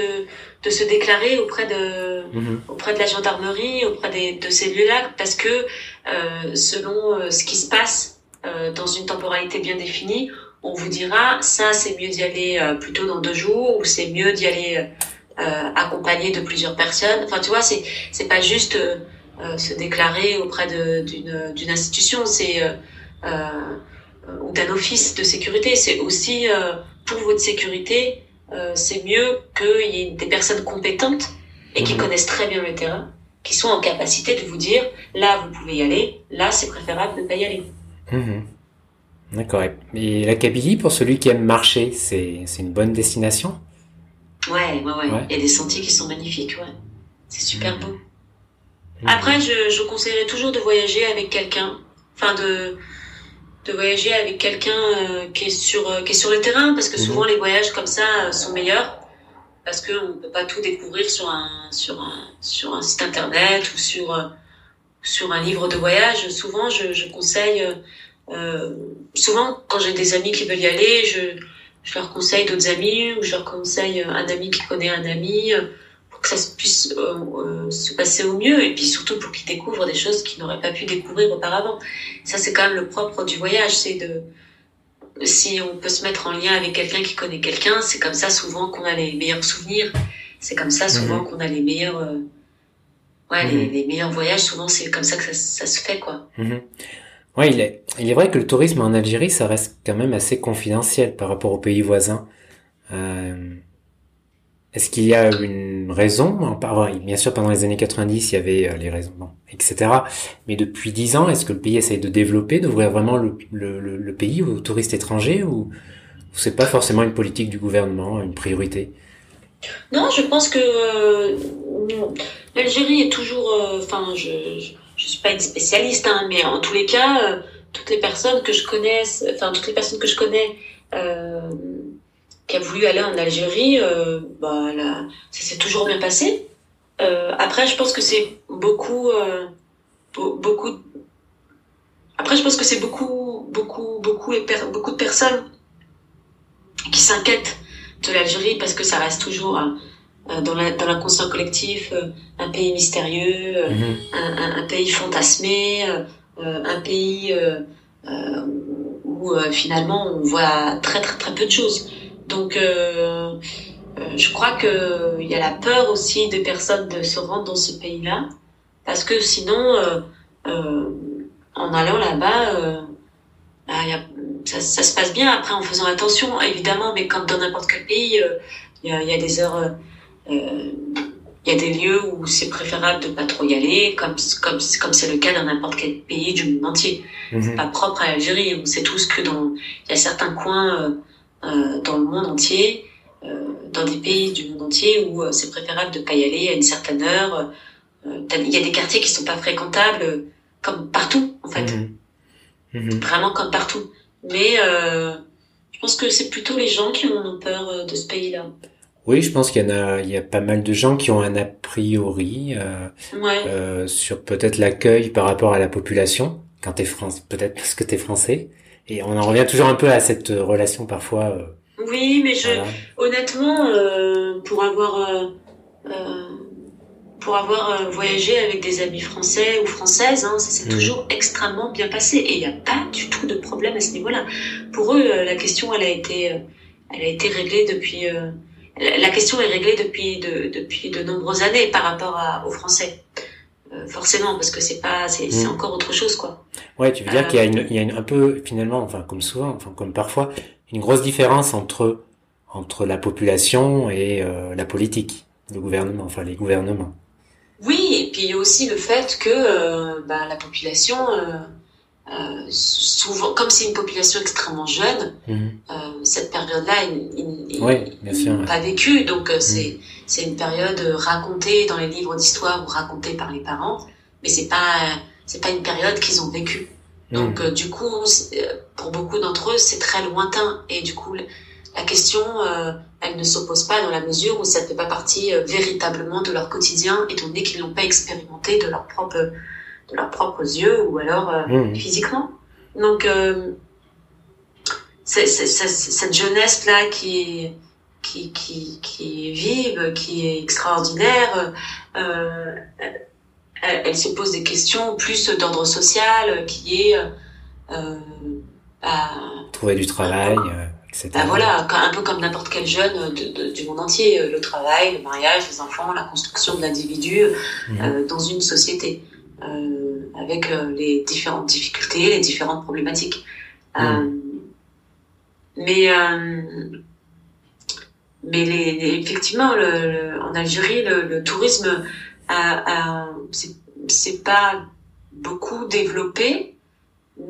de se déclarer auprès de, Mhm. auprès de la gendarmerie, auprès des, de ces lieux-là, parce que euh, selon ce qui se passe euh, dans une temporalité bien définie, on vous dira ça, c'est mieux d'y aller plutôt dans deux jours, ou c'est mieux d'y aller accompagné de plusieurs personnes. Enfin, tu vois, c'est c'est pas juste euh, euh, se déclarer auprès d'une d'une institution, c'est euh, euh, ou d'un office de sécurité. C'est aussi euh, pour votre sécurité, euh, c'est mieux qu'il y ait des personnes compétentes et qui Mhm. connaissent très bien le terrain, qui sont en capacité de vous dire là vous pouvez y aller, là c'est préférable de ne pas y aller. Mhm. D'accord. Et- Et la Kabylie, pour celui qui aime marcher, c'est c'est une bonne destination? Ouais, ouais, ouais. Ouais. Il y a des sentiers qui sont magnifiques, ouais. C'est super Mhm. beau. Mhm. Après, je, je conseillerais toujours de voyager avec quelqu'un, enfin de de voyager avec quelqu'un euh, qui est sur euh, qui est sur le terrain, parce que Mhm. souvent les voyages comme ça euh, sont meilleurs, parce que on peut pas tout découvrir sur un sur un sur un site internet ou sur sur un livre de voyage. Souvent, je, je conseille, souvent quand j'ai des amis qui veulent y aller, je je leur conseille d'autres amis ou je leur conseille euh, un ami qui connaît un ami. euh, pour que ça se puisse euh, se passer au mieux et puis surtout pour qu'ils découvrent des choses qu'ils n'auraient pas pu découvrir auparavant. Ça, c'est quand même le propre du voyage, c'est de si on peut se mettre en lien avec quelqu'un qui connaît quelqu'un, c'est comme ça souvent qu'on a les meilleurs souvenirs. C'est comme ça souvent qu'on a les meilleurs, euh, ouais, les, Mhm. les meilleurs voyages. Souvent, c'est comme ça que ça, ça se fait, quoi. Mhm. Ouais, il est, il est vrai que le tourisme en Algérie, ça reste quand même assez confidentiel par rapport aux pays voisins. Euh, est-ce qu'il y a une raison? Bien sûr, pendant les années 90, il y avait euh, les raisons, etc. Mais depuis 10 ans, est-ce que le pays essaye de développer, d'ouvrir vraiment le, le, le, pays aux touristes étrangers ou, c'est pas forcément une politique du gouvernement, une priorité? Non, je pense que euh, l'Algérie est toujours... Enfin, je, je, suis pas une spécialiste, hein, mais en tous les cas, toutes les personnes que je connaisse, enfin toutes les personnes que je connais qui a voulu aller en Algérie, euh, bah, ça s'est toujours bien passé. Euh, après, je pense que c'est beaucoup, euh, beaucoup. Après, je pense que c'est beaucoup, beaucoup, beaucoup, beaucoup de personnes qui s'inquiètent de l'Algérie parce que ça reste toujours dans l'inconscient collectif un pays mystérieux, mhm. un, pays fantasmé, un pays où finalement on voit très très très peu de choses. Donc, euh, euh, je crois qu'il y a la peur aussi des personnes de se rendre dans ce pays-là, parce que sinon, euh, en allant là-bas, bah, ça, se passe bien après en faisant attention, évidemment, mais comme dans n'importe quel pays, il y, a, des heures, il y a des lieux où c'est préférable de pas trop y aller, comme comme comme c'est le cas dans n'importe quel pays du monde entier. Mhm. C'est pas propre à l'Algérie. On sait tous que dans il y a certains coins euh, dans le monde entier, euh, dans des pays du monde entier où euh, c'est préférable de pas y aller à une certaine heure. Il y a des quartiers qui sont pas fréquentables comme partout en fait, mhm. Mhm. vraiment comme partout. Mais je pense que c'est plutôt les gens qui ont peur de ce pays-là. Oui, je pense qu'il y en a, il y a pas mal de gens qui ont un a priori euh, euh, sur peut-être l'accueil par rapport à la population quand t'es français, peut-être parce que t'es français. Et on en revient toujours un peu à cette relation parfois. Euh, oui, mais je, honnêtement, euh, pour avoir euh, euh pour avoir voyagé avec des amis français ou françaises, hein, ça s'est mhm. toujours extrêmement bien passé et il n'y a pas du tout de problème à ce niveau-là. Pour eux, la question, elle a été, elle a été réglée depuis. La question est réglée depuis de, depuis de nombreuses années par rapport à, aux Français. Euh, forcément parce que c'est pas c'est mm. encore autre chose quoi. Ouais, tu veux dire qu'il y a une il y a une, un peu finalement enfin comme souvent enfin comme parfois une grosse différence entre entre la population et euh, la politique, le gouvernement, enfin les gouvernements. Oui, et puis aussi le fait que euh, bah, la population euh, souvent, comme c'est une population extrêmement jeune, mhm. euh, cette période-là, il n'est pas vécue. Donc, euh, c'est mhm. c'est une période racontée dans les livres d'histoire ou racontée par les parents, mais c'est pas c'est pas une période qu'ils ont vécue. Mhm. Donc, du coup, pour beaucoup d'entre eux, c'est très lointain. Et du coup, la question, elle ne s'oppose pas dans la mesure où ça ne fait pas partie véritablement de leur quotidien, étant donné qu'ils n'ont pas expérimenté de leur propre de leurs propres yeux ou alors euh, mmh. physiquement. Donc, euh, c'est, cette jeunesse-là qui, qui, qui, qui est vive, qui est extraordinaire, euh, elle, se pose des questions plus d'ordre social, qui est... Euh, Trouver du travail, etc. Bah voilà, un peu comme n'importe quel jeune de, du monde entier, le travail, le mariage, les enfants, la construction de l'individu mmh. dans une société. Euh, avec euh, les différentes difficultés, les différentes problématiques. Mm. Euh, mais mais les, effectivement, le, en Algérie, le, tourisme a, a c'est pas beaucoup développé,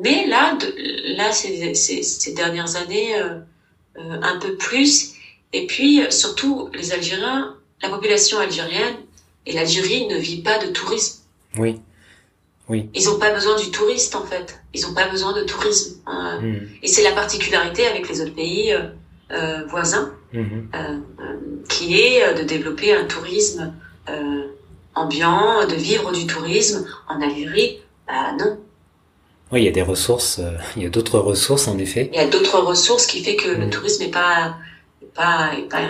mais là, de, là, ces, ces, ces, dernières années, euh, un peu plus. Et puis, surtout, les Algériens, la population algérienne et l'Algérie ne vit pas de tourisme. Oui. Oui. Ils n'ont pas besoin du touriste en fait. Ils n'ont pas besoin de tourisme. Hein. Hmm. Et c'est la particularité avec les autres pays euh, euh voisins, hmm. euh, euh, qui est de développer un tourisme ambiant, de vivre du tourisme. En Algérie, bah non. Oui, il y a des ressources, il y a d'autres ressources en effet. Il y a d'autres ressources qui fait que le hmm. tourisme n'est pas, pas, pas,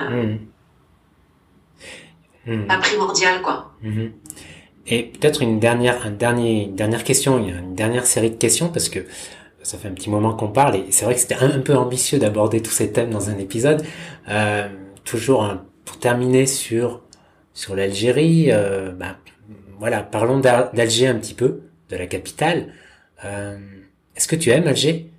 pas primordial quoi. Et peut-être une dernière, un dernier, une dernière question, une dernière série de questions parce que ça fait un petit moment qu'on parle et c'est vrai que c'était un, peu ambitieux d'aborder tous ces thèmes dans un épisode. Euh, toujours pour terminer sur sur l'Algérie, euh, bah, voilà, parlons d'Alger un petit peu, de la capitale. Euh, Est-ce que tu aimes Alger?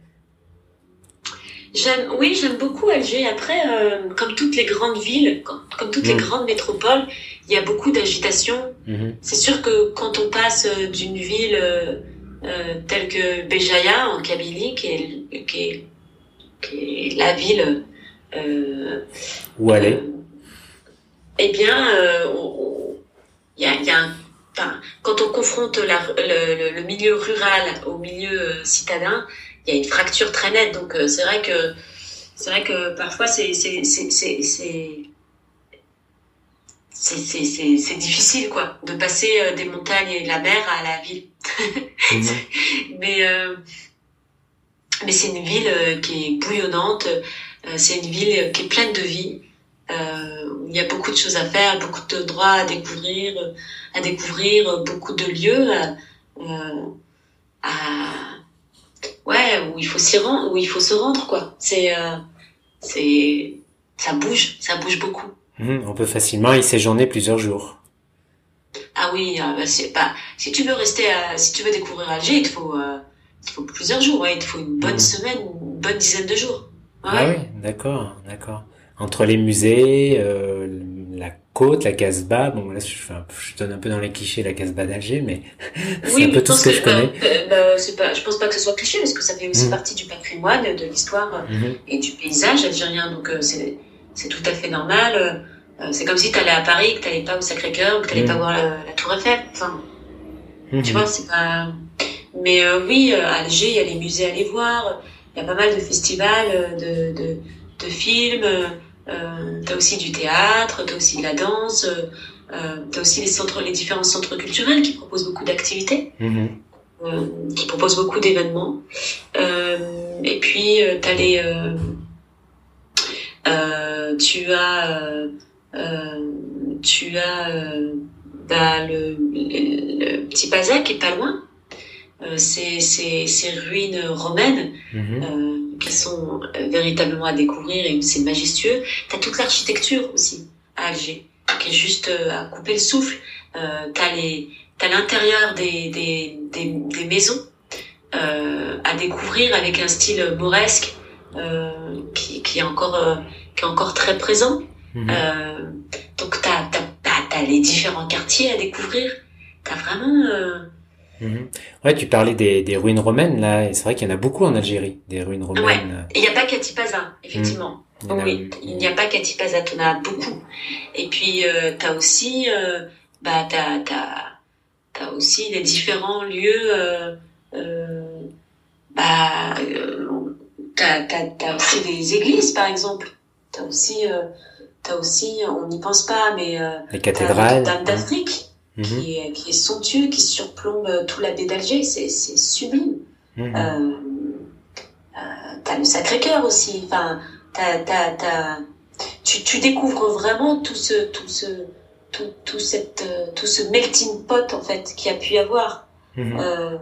J'aime, oui, j'aime beaucoup Alger. Après, euh, comme toutes les grandes villes, comme, toutes les mm. grandes métropoles, il y a beaucoup d'agitation. Mm-hmm. C'est sûr que quand on passe euh, d'une ville euh, telle que Béjaïa en Kabylie, qui est, qui est, qui est la ville où aller, eh bien, il y a, y a un Enfin, quand on confronte la, le, le, milieu rural au milieu citadin, il y a une fracture très nette. Donc euh, c'est vrai que c'est vrai que parfois c'est c'est c'est difficile quoi de passer euh, des montagnes et de la mer à la ville. Mais euh, mais c'est une ville qui est bouillonnante. c'est une ville qui est pleine de vie. il y a beaucoup de choses à faire, beaucoup de droits à découvrir, à découvrir, beaucoup de lieux à ouais, où il faut s'y rendre, où il faut se rendre, quoi. C'est, euh, c'est, ça bouge, ça bouge beaucoup. Mmh, on peut facilement y séjourner plusieurs jours. Ah oui, euh, bah, c'est pas. Si tu veux rester, à, si tu veux découvrir Alger, il te faut, euh, il faut plusieurs jours. Ouais, il te faut une bonne mmh. semaine, une bonne dizaine de jours. Ah oui, d'accord, d'accord. Entre les musées, euh, la côte, la Casbah. Bon, là, je, je donne un peu dans les clichés la Casbah d'Alger, mais c'est un peu tout ce que, je connais. Euh, bah, pas, je pense pas que ce soit cliché, parce que ça fait aussi mm. partie du patrimoine, de l'histoire et du paysage algérien. Donc, c'est, c'est tout à fait normal. Euh, c'est comme si tu allais à Paris, que tu n'allais pas au Sacré-Cœur, que tu n'allais pas mm. voir la, Tour Eiffel. Enfin, tu mm-hmm. vois, c'est pas. Mais oui, à Alger, il y a les musées à aller voir. Il y a pas mal de festivals, de, de, de films. Euh, t'as aussi du théâtre, t'as aussi de la danse, euh, t'as aussi les centres, les différents centres culturels qui proposent beaucoup d'activités, euh, qui proposent beaucoup d'événements. Euh, et puis euh, t'as les, tu as, tu as bah, le, le, petit Pazac qui est pas loin. c'est ces ruines romaines. Mhm qui sont euh, véritablement à découvrir et c'est majestueux. T'as toute l'architecture aussi à Alger, qui est juste euh, à couper le souffle. Euh, t'as les, t'as l'intérieur des, des, des, des maisons euh, à découvrir avec un style mauresque euh, qui, qui est encore euh, qui est encore très présent. Mhm. donc t'as, t'as, t'as, t'as les différents quartiers à découvrir. T'as vraiment Mhm. Ouais, tu parlais des, des, ruines romaines là, et c'est vrai qu'il y en a beaucoup en Algérie, des ruines romaines. Ouais. Il n'y a pas Katipaza, effectivement. Mhm. Oui, il n'y a pas Katipaza, tu en as beaucoup. Et puis euh, tu as aussi, euh, bah t'as t'as as aussi les différents lieux. Euh, euh, bah euh, t'as t'as aussi des églises par exemple. T'as aussi euh, t'as aussi, on n'y pense pas, mais les cathédrales d'Afrique. Mhm. qui, est, qui est somptueux, qui surplombe euh, tout la baie d'Alger. C'est, c'est sublime. Mhm. Euh, euh, t'as le Sacré-Cœur aussi. Enfin, t'as, t'as, t'as, tu, tu découvres vraiment tout ce, tout ce, tout, tout cette, euh, tout ce melting pot en fait qui a pu y avoir. Mhm. Euh,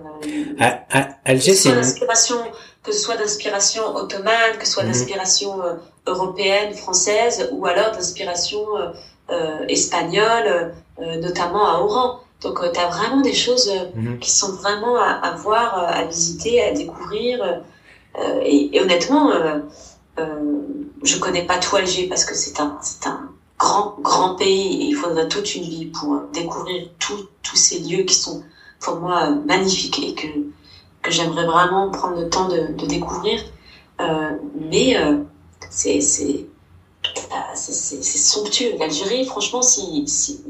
à, à, Alger, c'est d'inspiration, que ce soit d'inspiration ottomane, que ce soit d'inspiration européenne, française, ou alors d'inspiration euh, espagnole, euh, notamment à Oran. Donc euh, tu as vraiment des choses mhm. qui sont vraiment à, à, voir, à visiter, à découvrir. Et, et, honnêtement, je connais pas tout Alger parce que c'est un, c'est un grand, grand pays et il faudrait toute une vie pour découvrir tous ces lieux qui sont pour moi magnifiques et que, que j'aimerais vraiment prendre le temps de, de découvrir. Euh, mais euh, c'est, c'est, c'est somptueux. L'Algérie, franchement, si, si,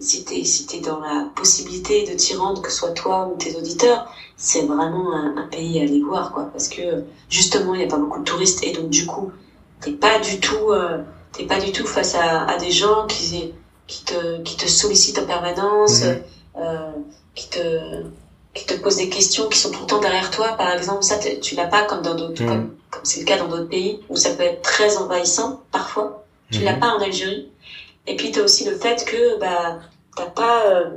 si t'es si es dans la possibilité de t'y rendre, que ce soit toi ou tes auditeurs, c'est vraiment un, pays à aller voir, quoi. Parce que justement, il n'y a pas beaucoup de touristes et donc du coup, t'es pas du tout, euh, t'es pas du tout face à, à, des gens qui, qui te, qui te sollicitent en permanence, mmh. euh, qui te, qui te posent des questions qui sont tout le temps derrière toi. Par exemple, ça, tu l'as pas comme dans d'autres, mmh. comme, c'est le cas dans d'autres pays où ça peut être très envahissant parfois. Tu mmh. l'as pas en Algérie. Et puis tu as aussi le fait que bah t'as pas euh,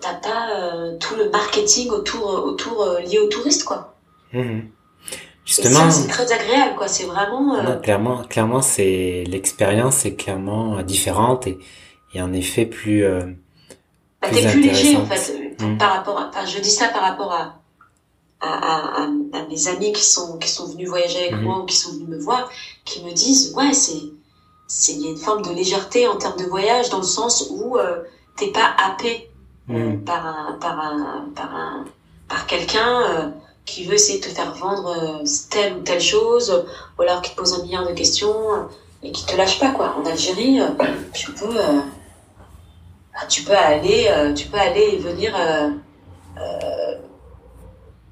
t'as pas euh, tout le marketing autour autour euh, lié aux touristes quoi. Mmh. Justement, c'est très agréable quoi. C'est vraiment. Clairement, clairement, c'est l'expérience est clairement différente et, et en effet plus. Bah, t'es plus léger en fait mm. par rapport à, enfin, je dis ça par rapport à, à, à, à, mes amis qui sont, qui sont venus voyager avec mm-hmm. moi ou qui sont venus me voir, qui me disent, ouais, c'est, c'est, il y a une forme de légèreté en termes de voyage dans le sens où euh, t'es pas happé euh, mm. par un, par un, par un, par quelqu'un, euh, qui veut essayer de te faire vendre euh, telle ou telle chose, ou alors qui te pose un milliard de questions et qui te lâche pas quoi. En Algérie, tu peux ah, tu peux aller, euh, tu peux aller et venir euh, euh,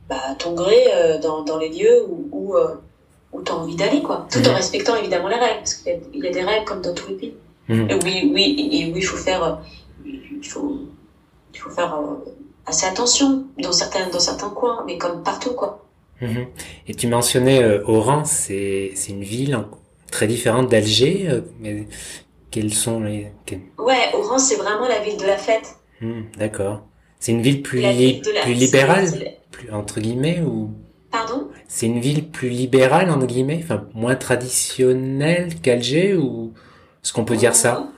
bah, à ton gré dans, dans les lieux où, où, où tu as envie d'aller, quoi. Tout en mhm. respectant évidemment les règles, parce qu'il y, a des règles comme dans tous les pays. Mhm. Et oui, oui, et oui, il faut faire, il faut, il faut faire assez attention dans certains, dans certains coins, mais comme partout, quoi. Mhm. Et tu mentionnais Oran, c'est c'est une ville très différente d'Alger. Quels sont les... Ouais, Oran, c'est vraiment la ville de la fête. Hmm, d'accord. C'est une ville plus, plus libérale, plus, entre guillemets, ou... Pardon? C'est une ville plus libérale, entre guillemets, enfin, moins traditionnelle qu'Alger, ou est-ce qu'on peut dire ça?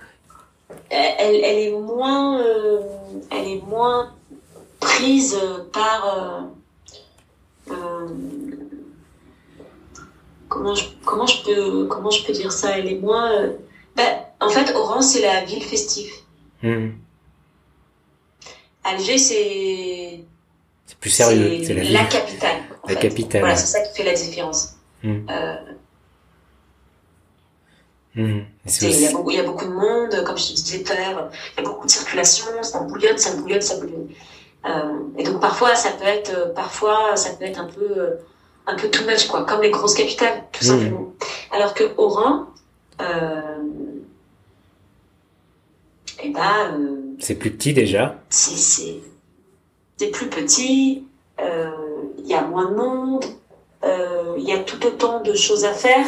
Elle, elle, est moins... Euh, elle est moins prise par... Euh, euh, comment, je, comment, je peux, comment je peux dire ça? Elle est moins... Ben, en fait, Oran, c'est la ville festive. Hmm. Alger, c'est. C'est plus sérieux. C'est la, capitale. La capitale. Voilà, c'est ça qui fait la différence. Hmm. Euh... Hmm. Il, y a beaucoup, il y, a beaucoup, de monde, comme je te disais tout à l'heure, il y a beaucoup de circulation, ça bouillonne, ça bouillonne, ça bouillonne. Euh, et donc parfois, ça peut être, parfois, ça peut être un peu, un peu too much, quoi, comme les grosses capitales, tout simplement. Alors que Oran, euh, et eh ben, euh, c'est plus petit déjà. C'est plus petit. Euh, il y a moins de monde. Euh, il y a tout autant de choses à faire,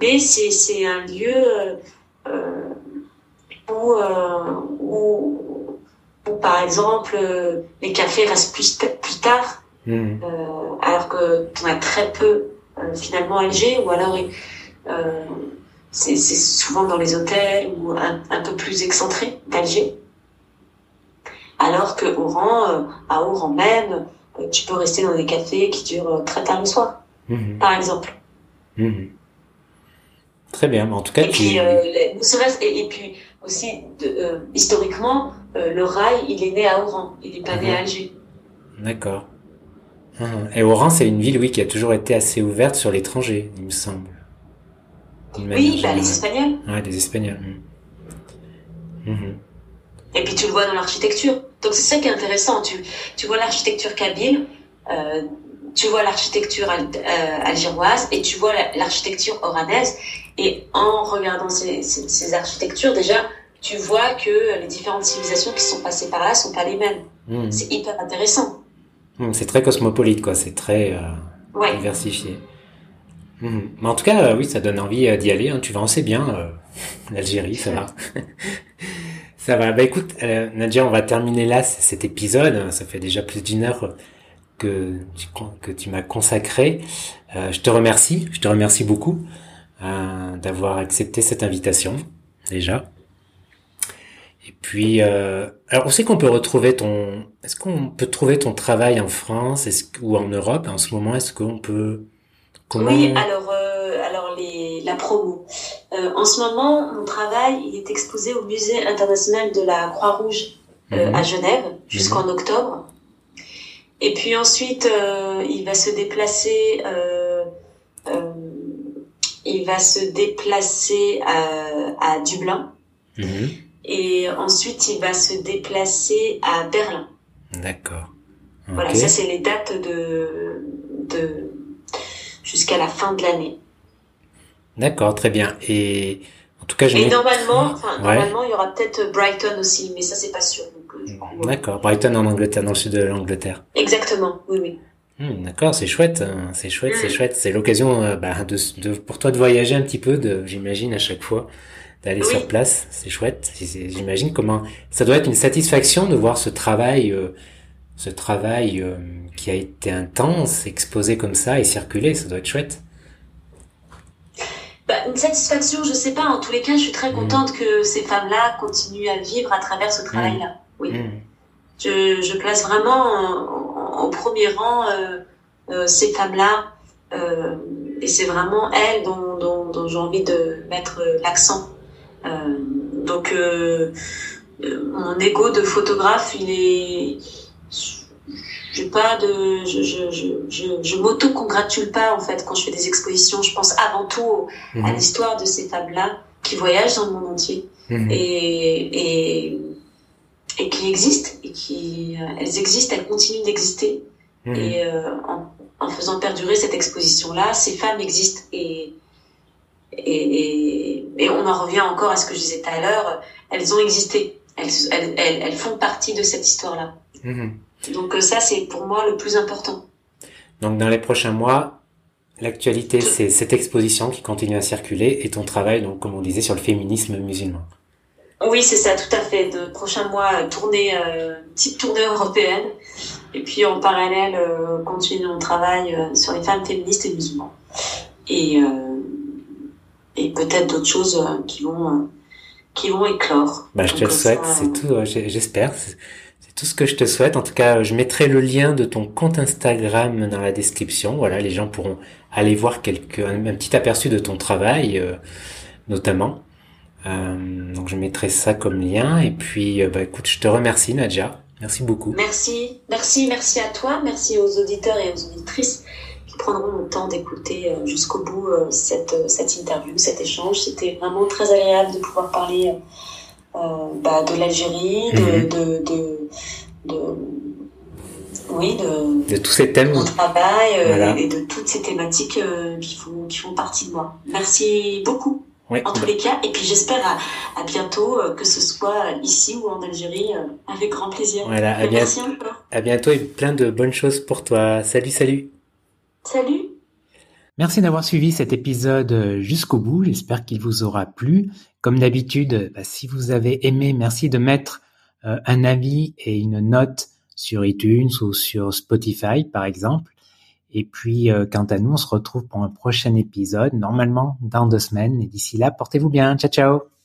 mais c'est un lieu où, où, où, par exemple, les cafés restent plus, plus tard, hmm. alors que on a très peu finalement à Alger, ou alors c'est souvent dans les hôtels ou un, un peu plus excentré d'Alger. Alors que Oran, euh, à Oran même, euh, tu peux rester dans des cafés qui durent euh, très tard le soir, mhm. par exemple. Mhm. Très bien, en tout cas. Et puis, et, puis aussi, de, historiquement, le rail, il est né à Oran, il n'est pas né à mhm. Alger. D'accord. Et Oran, c'est une ville, oui, qui a toujours été assez ouverte sur l'étranger, il me semble. Oui, bah, les Espagnols. Ouais, les Espagnols. Mm. Mm-hmm. Et puis tu le vois dans l'architecture. Donc c'est ça qui est intéressant. Tu, tu vois l'architecture kabyle, euh, tu vois l'architecture euh, algéroise et tu vois l'architecture oranaise. Et en regardant ces, ces, architectures, déjà, tu vois que les différentes civilisations qui sont passées par là sont pas les mêmes. Mm. C'est hyper intéressant. Mm, c'est très cosmopolite, quoi. C'est très euh, diversifié. Mhm. Mais en tout cas, euh, oui, ça donne envie euh, d'y aller. Hein. Tu vas assez bien, euh, l'Algérie, ça va. ça va. Bah écoute, Nadia, on va terminer là cet épisode. Ça fait déjà plus d'une heure que tu, que tu m'as consacré. je te remercie. Je te remercie beaucoup d'avoir accepté cette invitation déjà. Et puis, alors on sait qu'on peut retrouver ton. Est-ce qu'on peut trouver ton travail en France, ou en Europe? En ce moment Est-ce qu'on peut oui, alors, euh, alors les, la promo. Euh, en ce moment, mon travail il est exposé au Musée international de la Croix-Rouge euh, mhm. à Genève jusqu'en mhm. octobre. Et puis ensuite, il va se déplacer. Il va se déplacer à, à Dublin. Mhm. Et ensuite, il va se déplacer à Berlin. D'accord. Voilà, ça c'est les dates de, de jusqu'à la fin de l'année. D'accord, très bien. Et en tout cas, je Et normalement, normalement, il y aura peut-être Brighton aussi, mais ça c'est pas sûr. Euh, D'accord, Brighton en Angleterre, dans le sud de l'Angleterre. Exactement, oui, oui. Hmm, d'accord, c'est chouette, hein. c'est chouette, c'est hmm. chouette. C'est l'occasion euh, bah, de, de, pour toi de voyager un petit peu, j'imagine à chaque fois, d'aller sur place. C'est chouette. J'imagine comment ça doit être une satisfaction de voir ce travail euh, ce travail euh, qui a été intense, exposé comme ça et circulé, ça doit être chouette. Bah, une satisfaction, je sais pas. En tous les cas, je suis très mm. contente que ces femmes-là continuent à vivre à travers ce travail-là. Mm. Oui. Mm. je, je place vraiment au premier rang ces femmes-là. et c'est vraiment elles dont, dont, dont j'ai envie de mettre l'accent. donc, mon ego de photographe, il est je pas de je je je je, je m'auto-congratule pas en fait quand je fais des expositions. Je pense avant tout à mhm. l'histoire de ces femmes là qui voyagent dans le monde entier. Mhm. et, et et qui existent et qui euh, elles existent elles continuent d'exister. Mhm. et euh, en, en, faisant perdurer cette exposition là ces femmes existent. Et et, et, on en revient encore à ce que je disais tout à l'heure. Elles ont existé. Elles, elles, elles, elles font partie de cette histoire là donc euh, ça, c'est pour moi le plus important. Donc dans les prochains mois, l'actualité, c'est cette exposition qui continue à circuler et ton travail, donc comme on disait, sur le féminisme musulman. Oui, c'est ça, tout à fait. De prochains mois, tournée, euh, petite tournée européenne. Et puis en parallèle, euh, continuer mon travail euh, sur les femmes féministes et musulmans. Et, et peut-être d'autres choses qui vont qui vont éclore. Bah, je te le souhaite, c'est tout. J'espère tout ce que je te souhaite. En tout cas, je mettrai le lien de ton compte Instagram dans la description. Voilà, les gens pourront aller voir quelques, un, petit aperçu de ton travail, euh, notamment. Euh, donc je mettrai ça comme lien. Et puis, euh, bah, écoute, je te remercie, Nadja. Merci beaucoup. Merci, merci, merci à toi. Merci aux auditeurs et aux auditrices qui prendront le temps d'écouter jusqu'au bout cette, cette interview, cet échange. C'était vraiment très agréable de pouvoir parler bah, de l'Algérie, de, mhm. de, de, de, oui, de, de tous ces thèmes, mon travail euh, et de toutes ces thématiques euh, qui, font, qui font partie de moi. Merci beaucoup. En tous les cas, et puis j'espère à, à, bientôt, que ce soit ici ou en Algérie, avec grand plaisir. Voilà, à, merci encore. à bientôt et plein de bonnes choses pour toi. Salut, salut. Salut. Merci d'avoir suivi cet épisode jusqu'au bout. J'espère qu'il vous aura plu. Comme d'habitude, bah, si vous avez aimé, merci de mettre euh, un avis et une note sur iTunes ou sur Spotify, par exemple. Et puis, euh, quant à nous, on se retrouve pour un prochain épisode, normalement dans deux semaines. Et d'ici là, portez-vous bien. Ciao, ciao